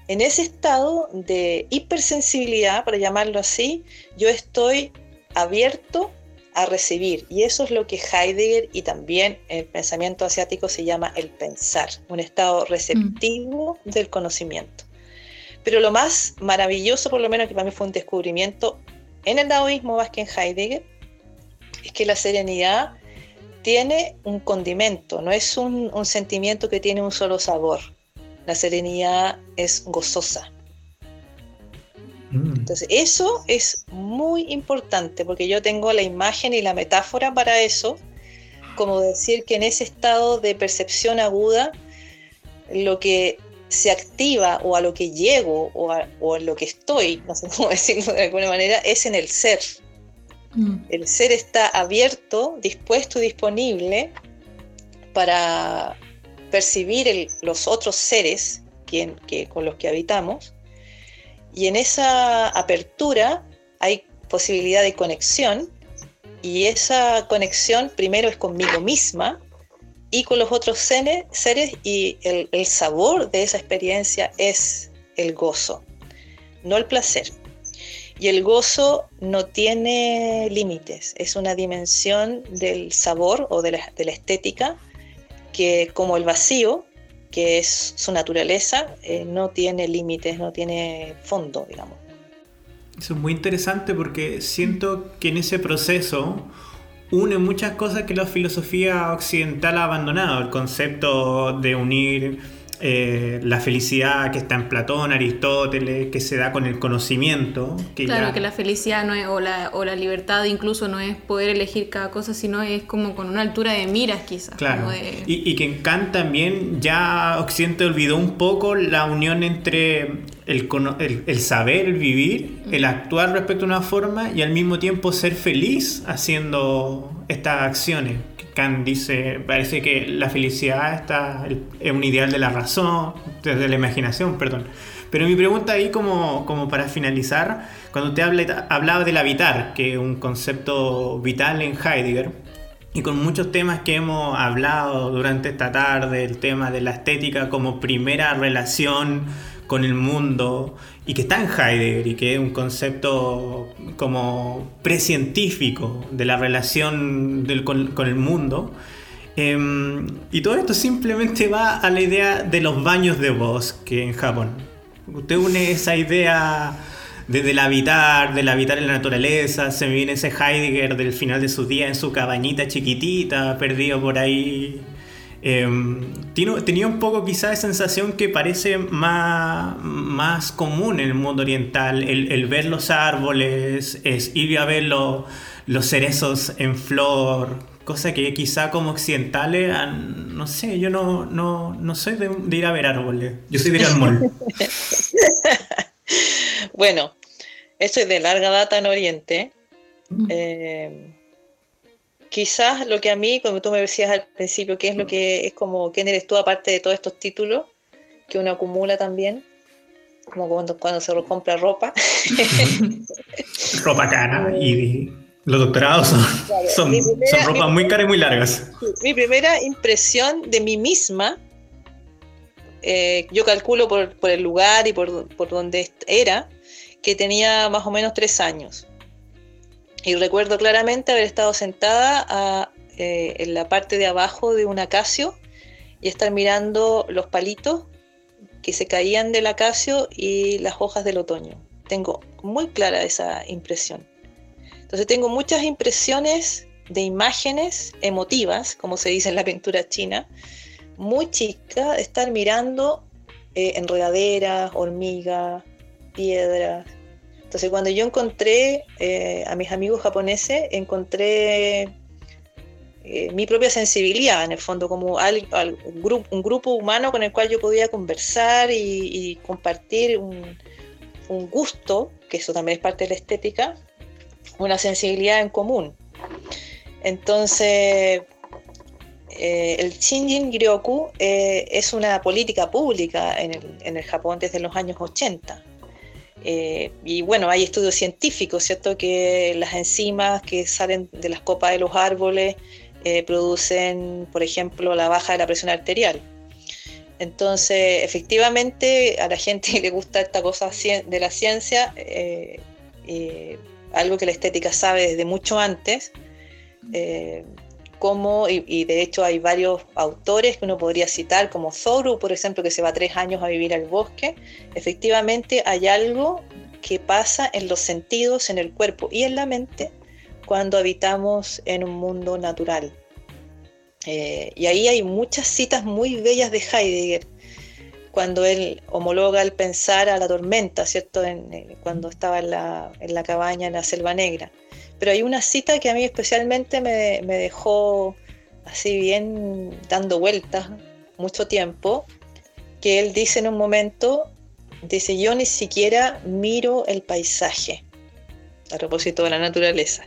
En ese estado de hipersensibilidad, para llamarlo así, yo estoy abierto a recibir. Y eso es lo que Heidegger y también el pensamiento asiático se llama el pensar, un estado receptivo mm. del conocimiento. Pero lo más maravilloso, por lo menos que para mí fue un descubrimiento en el taoísmo más que en Heidegger, es que la serenidad tiene un condimento, no es un, un sentimiento que tiene un solo sabor. La serenidad es gozosa, Mm. Entonces, eso es muy importante porque yo tengo la imagen y la metáfora para eso, como decir que en ese estado de percepción aguda, lo que se activa o a lo que llego o a, lo que estoy, no sé cómo decirlo de alguna manera, es en el ser. Mm. El ser está abierto, dispuesto y disponible para percibir los otros seres que, con los que habitamos y en esa apertura hay posibilidad de conexión y esa conexión primero es conmigo misma y con los otros seres, y el, sabor de esa experiencia es el gozo, no el placer. Y el gozo no tiene límites, es una dimensión del sabor o de la estética que como el vacío que es su naturaleza, eh, no tiene límites, no tiene fondo, digamos. Eso es muy interesante porque siento que en ese proceso une muchas cosas que la filosofía occidental ha abandonado, el concepto de unir eh, la felicidad que está en Platón, Aristóteles, que se da con el conocimiento. claro, que la felicidad no es, o, la, o la libertad incluso no es poder elegir cada cosa, sino es como con una altura de miras quizás. Claro. Y, que en Kant también ya Occidente olvidó un poco la unión entre el, el, saber, el vivir, el actuar respecto a una forma y al mismo tiempo ser feliz haciendo estas acciones. Kant dice, parece que la felicidad está, es un ideal de la razón, desde la imaginación, perdón. Pero mi pregunta ahí como, como para finalizar, cuando te habla, hablaba del habitar, que es un concepto vital en Heidegger, y con muchos temas que hemos hablado durante esta tarde, el tema de la estética como primera relación con el mundo y que está en Heidegger y que es un concepto como precientífico de la relación con, el mundo. Em, y todo esto simplemente va a la idea de los baños de bosque en Japón. Usted une esa idea del habitar, del habitar en la naturaleza, se me viene ese Heidegger del final de su día en su cabañita chiquitita, perdido por ahí. Em, tenía un poco quizás de sensación que parece más, más común en el mundo oriental, el, ver los árboles, es ir a ver los cerezos en flor, cosa que quizá como occidentales, no sé, yo no, no, no soy de, de, ir a ver árboles, yo soy de ir al mall. bueno, esto es de larga data en Oriente. Eh, quizás lo que a mí, como tú me decías al principio, ¿qué es lo que es como, quién eres tú aparte de todos estos títulos que uno acumula también? Como cuando, cuando se compra ropa. ropa cara y los doctorados son, ropas muy caras y muy largas. Mi primera impresión de mí misma, eh, yo calculo por, el lugar y por, por donde era, que tenía más o menos tres años. Y recuerdo claramente haber estado sentada eh, en la parte de abajo de un acacio y estar mirando los palitos que se caían del acacio y las hojas del otoño. Tengo muy clara esa impresión. Entonces tengo muchas impresiones de imágenes emotivas, como se dice en la pintura china, muy chica, de estar mirando eh, enredaderas, hormigas, piedras. Entonces cuando yo encontré eh, a mis amigos japoneses, encontré eh, mi propia sensibilidad, en el fondo, como un, grupo, humano con el cual yo podía conversar y, compartir un, gusto, que eso también es parte de la estética, una sensibilidad en común. Entonces, eh, el Shinjin Ryoku es una política pública en el Japón desde los años 80. Eh, y bueno, hay estudios científicos, ¿cierto? Que las enzimas que salen de las copas de los árboles eh, producen, por ejemplo, la baja de la presión arterial. Entonces, efectivamente, a la gente le gusta esta cosa de la ciencia, eh, algo que la estética sabe desde mucho antes, como, y, de hecho hay varios autores que uno podría citar, como Thoreau, por ejemplo, que se va tres años a vivir al bosque, efectivamente hay algo que pasa en los sentidos, en el cuerpo y en la mente cuando habitamos en un mundo natural. Eh, y ahí hay muchas citas muy bellas de Heidegger, cuando él homologa el pensar a la tormenta, ¿cierto? Eh, cuando estaba en la, en la cabaña en la Selva Negra. Pero hay una cita que a mí especialmente me, dejó así bien dando vueltas mucho tiempo, que él dice en un momento, dice, yo ni siquiera miro el paisaje, a propósito de la naturaleza,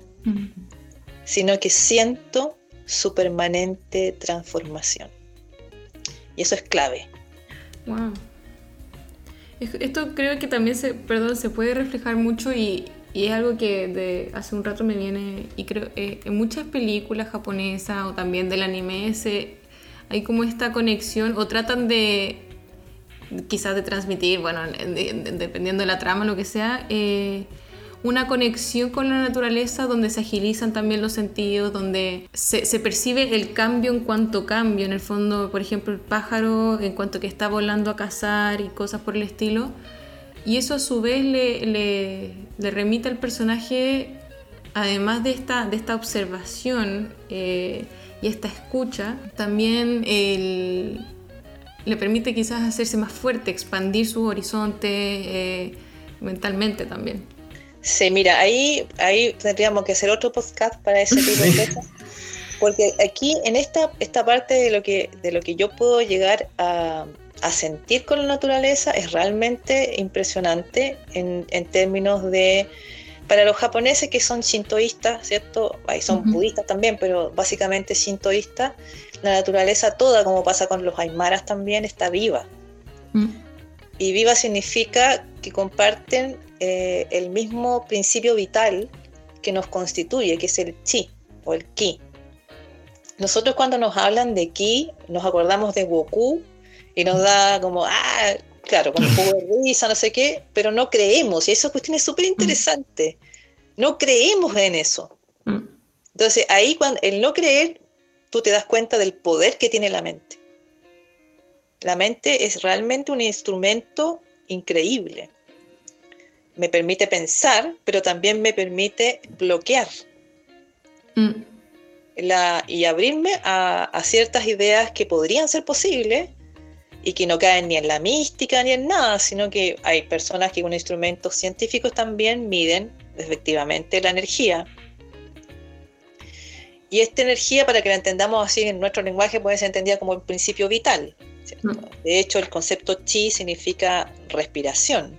sino que siento su permanente transformación. Y eso es clave. Wow. Esto creo que también se, perdón, se puede reflejar mucho y, y es algo que de hace un rato me viene, y creo eh, en muchas películas japonesas o también del anime hay como esta conexión o tratan de quizás de transmitir, bueno, dependiendo de la trama, lo que sea, eh, una conexión con la naturaleza donde se agilizan también los sentidos, donde se, se, percibe el cambio en cuanto cambio, en el fondo, por ejemplo, el pájaro en cuanto que está volando a cazar y cosas por el estilo y eso a su vez le, le, remite al personaje, además de esta, de esta observación eh, y esta escucha, también le permite quizás hacerse más fuerte, expandir su horizonte eh, mentalmente también. Sí, mira, ahí, ahí tendríamos que hacer otro podcast para ese tipo de cosas. Porque aquí, en esta, esta parte de lo, que, de lo que yo puedo llegar a, a sentir con la naturaleza es realmente impresionante en, términos de, para los japoneses que son shintoístas, ¿cierto? Ahí son budistas también, pero básicamente shintoístas, la naturaleza toda, como pasa con los aymaras también, está viva. Mm. Y viva significa que comparten eh, el mismo principio vital que nos constituye, que es el chi o el ki. Nosotros cuando nos hablan de ki, nos acordamos de Goku y nos da como, ah, claro, como un poco de risa, no sé qué, pero no creemos, y eso cuestión es súper interesante. No creemos en eso. Mm. Entonces, ahí cuando el no creer, tú te das cuenta del poder que tiene la mente. La mente es realmente un instrumento increíble. Me permite pensar, pero también me permite bloquear. Mm. y abrirme a, a, ciertas ideas que podrían ser posibles y que no caen ni en la mística ni en nada, sino que hay personas que con instrumentos científicos también miden efectivamente la energía. Y esta energía, para que la entendamos así en nuestro lenguaje, puede ser entendida como el principio vital. Mm. De hecho, el concepto chi significa respiración.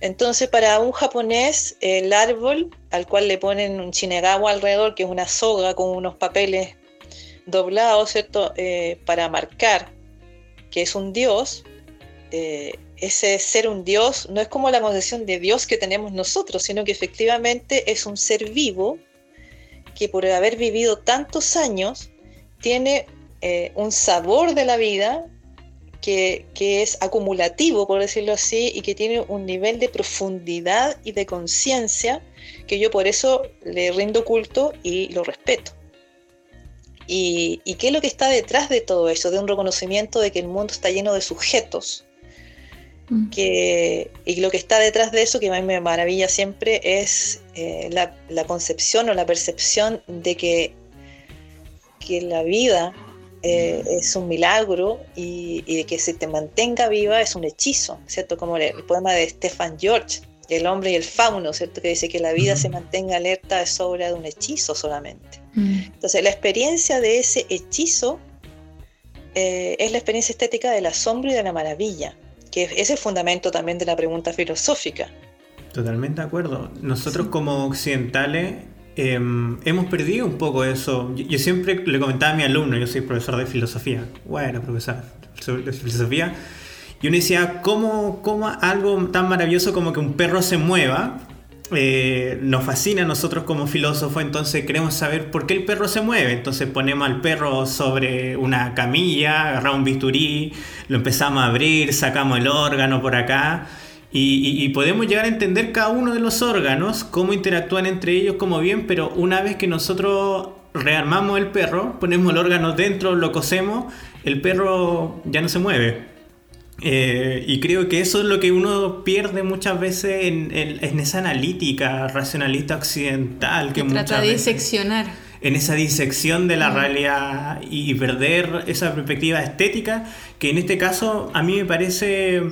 Entonces, para un japonés, el árbol al cual le ponen un chinegawa alrededor, que es una soga con unos papeles doblados, ¿cierto? Eh, para marcar es un dios, eh, ese ser un dios no es como la concepción de Dios que tenemos nosotros, sino que efectivamente es un ser vivo que por haber vivido tantos años tiene eh, un sabor de la vida que, es acumulativo, por decirlo así, y que tiene un nivel de profundidad y de conciencia que yo por eso le rindo culto y lo respeto. Y, y, qué es lo que está detrás de todo eso, de un reconocimiento de que el mundo está lleno de sujetos Mm. Que, y lo que está detrás de eso, que a mí me maravilla siempre, es eh, la, concepción o la percepción de que, que la vida eh, es un milagro y, de que se te mantenga viva es un hechizo, ¿cierto? Como el, poema de Stefan George, El hombre y el fauno, ¿cierto? Que dice que la vida se mantenga alerta es obra de un hechizo solamente. Mm. Entonces, la experiencia de ese hechizo eh, es la experiencia estética del asombro y de la maravilla que es el fundamento también de la pregunta filosófica. Totalmente de acuerdo. Nosotros como occidentales em, hemos perdido un poco eso. Yo, siempre le comentaba a mi alumno, yo soy profesor de filosofía, bueno, profesor de filosofía, y uno decía, ¿cómo, ¿cómo, algo tan maravilloso como que un perro se mueva eh, nos fascina a nosotros como filósofos, entonces queremos saber por qué el perro se mueve. Entonces ponemos al perro sobre una camilla, agarramos un bisturí, lo empezamos a abrir, sacamos el órgano por acá. Y, podemos llegar a entender cada uno de los órganos, cómo interactúan entre ellos, como bien, pero una vez que nosotros rearmamos el perro, ponemos el órgano dentro, lo cosemos, el perro ya no se mueve. Eh, y creo que eso es lo que uno pierde muchas veces en, esa analítica racionalista occidental. Que, trata de diseccionar. En esa disección de la realidad y perder esa perspectiva estética, que en este caso a mí me parece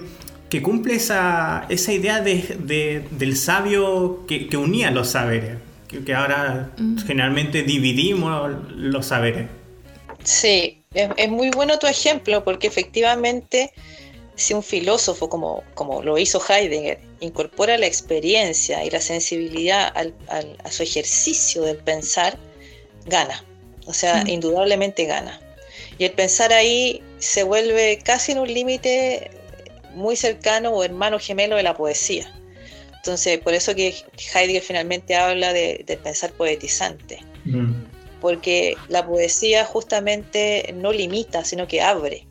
que cumple esa, esa idea de, del sabio que, unía los saberes, que, ahora mm. generalmente dividimos los saberes. Sí, es, es muy bueno tu ejemplo, porque efectivamente si un filósofo como, como lo hizo Heidegger incorpora la experiencia y la sensibilidad a su ejercicio del pensar, gana. O sea, indudablemente gana. Y el pensar ahí se vuelve casi en un límite muy cercano o hermano gemelo de la poesía. Entonces, por eso que Heidegger finalmente habla de, pensar poetizante. Porque la poesía justamente no limita, sino que abre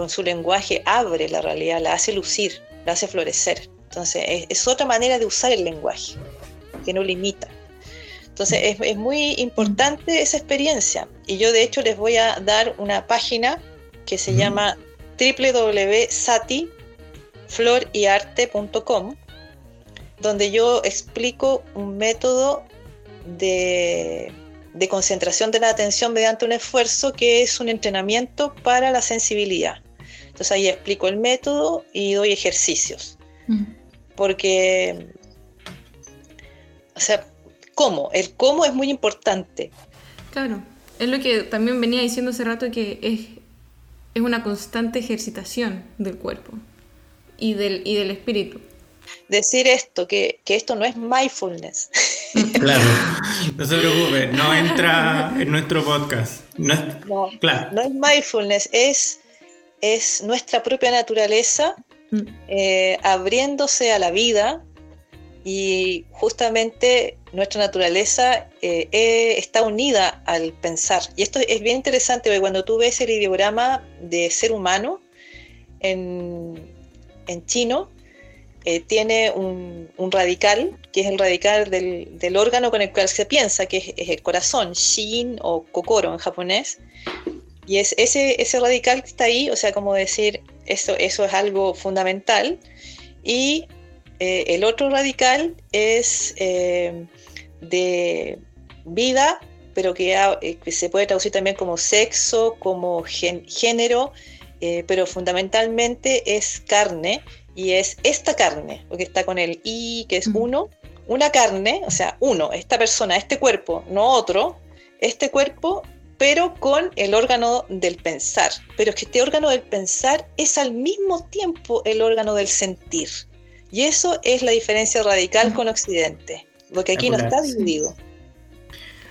con su lenguaje abre la realidad, la hace lucir, la hace florecer. Entonces es, otra manera de usar el lenguaje, que no limita. Entonces es, muy importante esa experiencia. Y yo de hecho les voy a dar una página que se llama www.satifloriarte.com, donde yo explico un método de de concentración de la atención mediante un esfuerzo que es un entrenamiento para la sensibilidad. Entonces ahí explico el método y doy ejercicios. Mm. Porque, o sea, ¿cómo? El cómo es muy importante. Claro, es lo que también venía diciendo hace rato que es, es una constante ejercitación del cuerpo y del, y del espíritu decir esto, que, esto no es mindfulness. Claro, no se preocupe, no entra en nuestro podcast. No es, claro. no es mindfulness, es es nuestra propia naturaleza Mm. eh, abriéndose a la vida y justamente nuestra naturaleza eh, eh, está unida al pensar. Y esto es bien interesante porque cuando tú ves el ideograma de ser humano en, en chino, tiene un, un radical, que es el radical del, del órgano con el cual se piensa, que es, es el corazón, shin o kokoro en japonés. Y es ese, ese radical que está ahí, o sea, como decir, eso, eso es algo fundamental. Y eh, el otro radical es eh, de vida, pero que, ya, eh, que se puede traducir también como sexo, como gen- género, pero fundamentalmente es carne y es esta carne, porque está con el I, que es Mm. uno, una carne, o sea, uno, esta persona, este cuerpo, no otro, este cuerpo, pero con el órgano del pensar. Pero es que este órgano del pensar es al mismo tiempo el órgano del sentir. Y eso es la diferencia radical con Occidente, porque aquí no está dividido.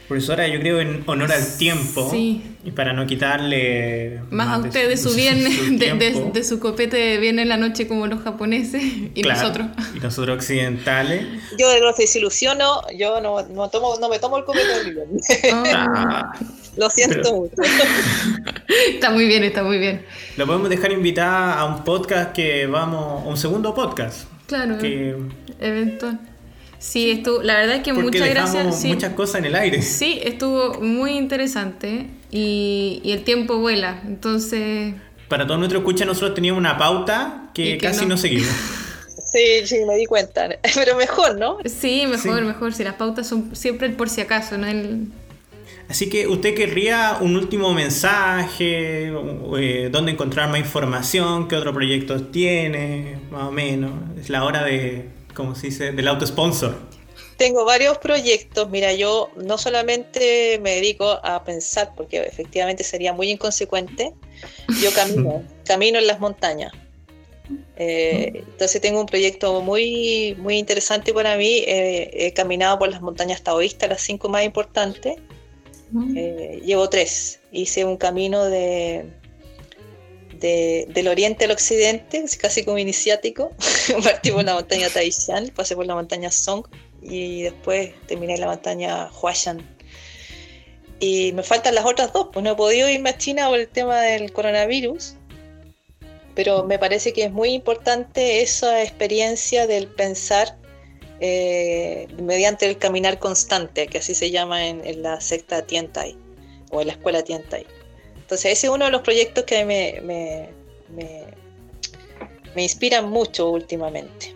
Profesora, yo creo en honor al tiempo Sí. y para no quitarle Más a de usted de su viernes, su de, de- tiempo, de su copete de viernes en la noche como los japoneses y claro, nosotros. y nosotros occidentales. Yo de los desilusiono, yo no, no, tomo, no me tomo el copete del viernes. Ah, Lo siento Pero- mucho. está muy bien, está muy bien. Lo podemos dejar invitada a un podcast que vamos, un segundo podcast. Claro, Que, eventual. Sí, estuvo, la verdad es que porque muchas gracias. Sí, muchas cosas en el aire. sí, estuvo muy interesante y, y el tiempo vuela. Entonces, Para todos nuestros escuchas, nosotros teníamos una pauta que, casi no. no. seguimos. Sí, sí, me di cuenta. Pero mejor, ¿no? sí, mejor, Sí. mejor. Si las pautas son siempre el por si acaso, no el. Así que usted querría un último mensaje, eh, dónde encontrar más información, qué otros proyectos tiene, más o menos. Es la hora de, ¿cómo se dice?, del autosponsor. Tengo varios proyectos. Mira, yo no solamente me dedico a pensar, porque efectivamente sería muy inconsecuente. Yo camino, camino en las montañas. Eh, entonces tengo un proyecto muy, muy interesante para mí. Eh, he caminado por las montañas taoístas, las cinco más importantes. Eh, llevo tres. Hice un camino de, de- del oriente al occidente, casi como iniciático. Partí por la montaña Taishan, pasé por la montaña Song y después terminé en la montaña Huashan. Y me faltan las otras dos, pues no he podido irme a China por el tema del coronavirus, pero me parece que es muy importante esa experiencia del pensar eh, mediante el caminar constante, que así se llama en, en la secta Tiantai o en la escuela Tiantai. Entonces ese es uno de los proyectos que me, me, me, me inspiran mucho últimamente.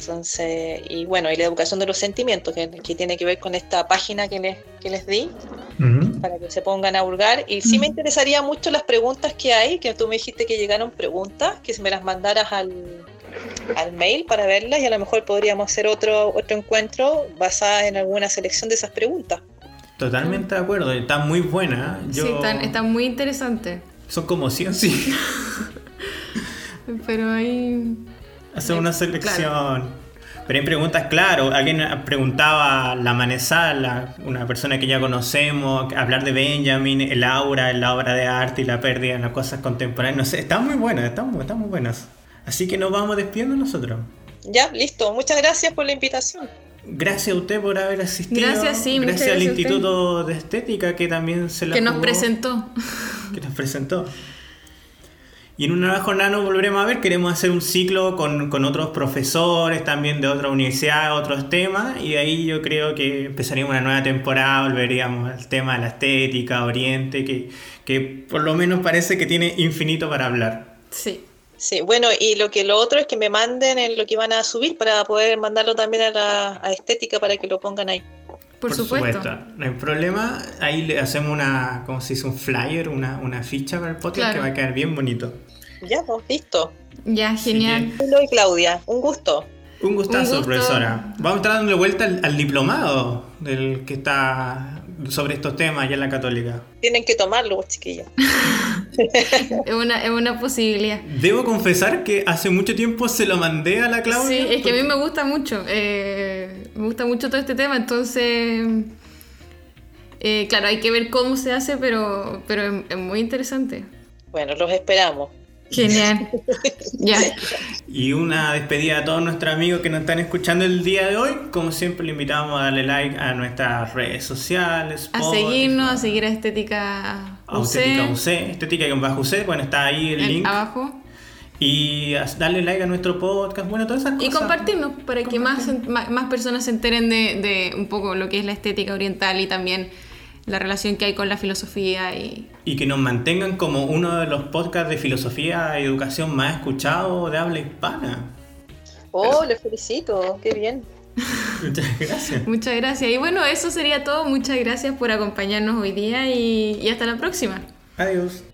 Entonces, y bueno, y la educación de los sentimientos, que, que tiene que ver con esta página que les, que les di, para que se pongan a hurgar. Y sí me interesaría mucho las preguntas que hay, que tú me dijiste que llegaron preguntas, que me las mandaras al, al mail para verlas y a lo mejor podríamos hacer otro, otro encuentro basado en alguna selección de esas preguntas. Totalmente de acuerdo, está muy buena. Yo... Sí, están, están muy interesantes. Son como 100, sí. Pero ahí. Hacer una selección. Pero hay preguntas, claro. Alguien preguntaba la Manesala, una persona que ya conocemos, hablar de Benjamin, el aura, la obra de arte y la pérdida en las cosas contemporáneas. No sé, están muy buenas, están, muy- están muy buenas. Así que nos vamos despidiendo nosotros. Ya, listo. Muchas gracias por la invitación. Gracias a usted por haber asistido. Gracias, sí, Gracias al gracias a usted. Instituto de Estética que también se la Que nos presentó. Que nos presentó. Y en una nueva jornada nos volveremos a ver. Queremos hacer un ciclo con, con otros profesores también de otra universidad, otros temas. Y de ahí yo creo que empezaríamos una nueva temporada. Volveríamos al tema de la estética, Oriente, que, que por lo menos parece que tiene infinito para hablar. Sí. Sí, bueno, y lo que lo otro es que me manden en lo que van a subir para poder mandarlo también a la a estética para que lo pongan ahí. Por, supuesto. No hay problema. Ahí le hacemos una, ¿cómo se dice? Un flyer, una, una ficha para el podcast Claro. que va a quedar bien bonito. Ya, pues, listo. Ya, genial. Y Claudia, un gusto. Un gustazo, Un gusto. profesora. Vamos a estar dándole vuelta al, al diplomado del que está sobre estos temas allá en la Católica. Tienen que tomarlo, chiquillos. Es una, es una posibilidad. Debo confesar que hace mucho tiempo se lo mandé a la Claudia. Sí, es que a mí me gusta mucho. eh, me gusta mucho todo este tema, entonces. eh, claro, hay que ver cómo se hace, pero, pero es, es muy interesante. Bueno, los esperamos. Genial. ya. Y una despedida a todos nuestros amigos que nos están escuchando el día de hoy. Como siempre, le invitamos a darle like a nuestras redes sociales. A seguirnos, a seguir a Estética UC. A Estética UC, Estética con bajo UC. Bueno, está ahí el, link. Abajo. Y darle like a nuestro podcast, bueno, todas esas cosas. Y compartirnos para que más, más, personas se enteren de, de un poco lo que es la estética oriental y también la relación que hay con la filosofía y... Y que nos mantengan como uno de los podcasts de filosofía y educación más escuchados de habla hispana. Oh, les felicito, qué bien. Muchas gracias. Muchas gracias. Y bueno, eso sería todo. Muchas gracias por acompañarnos hoy día y, y hasta la próxima. Adiós.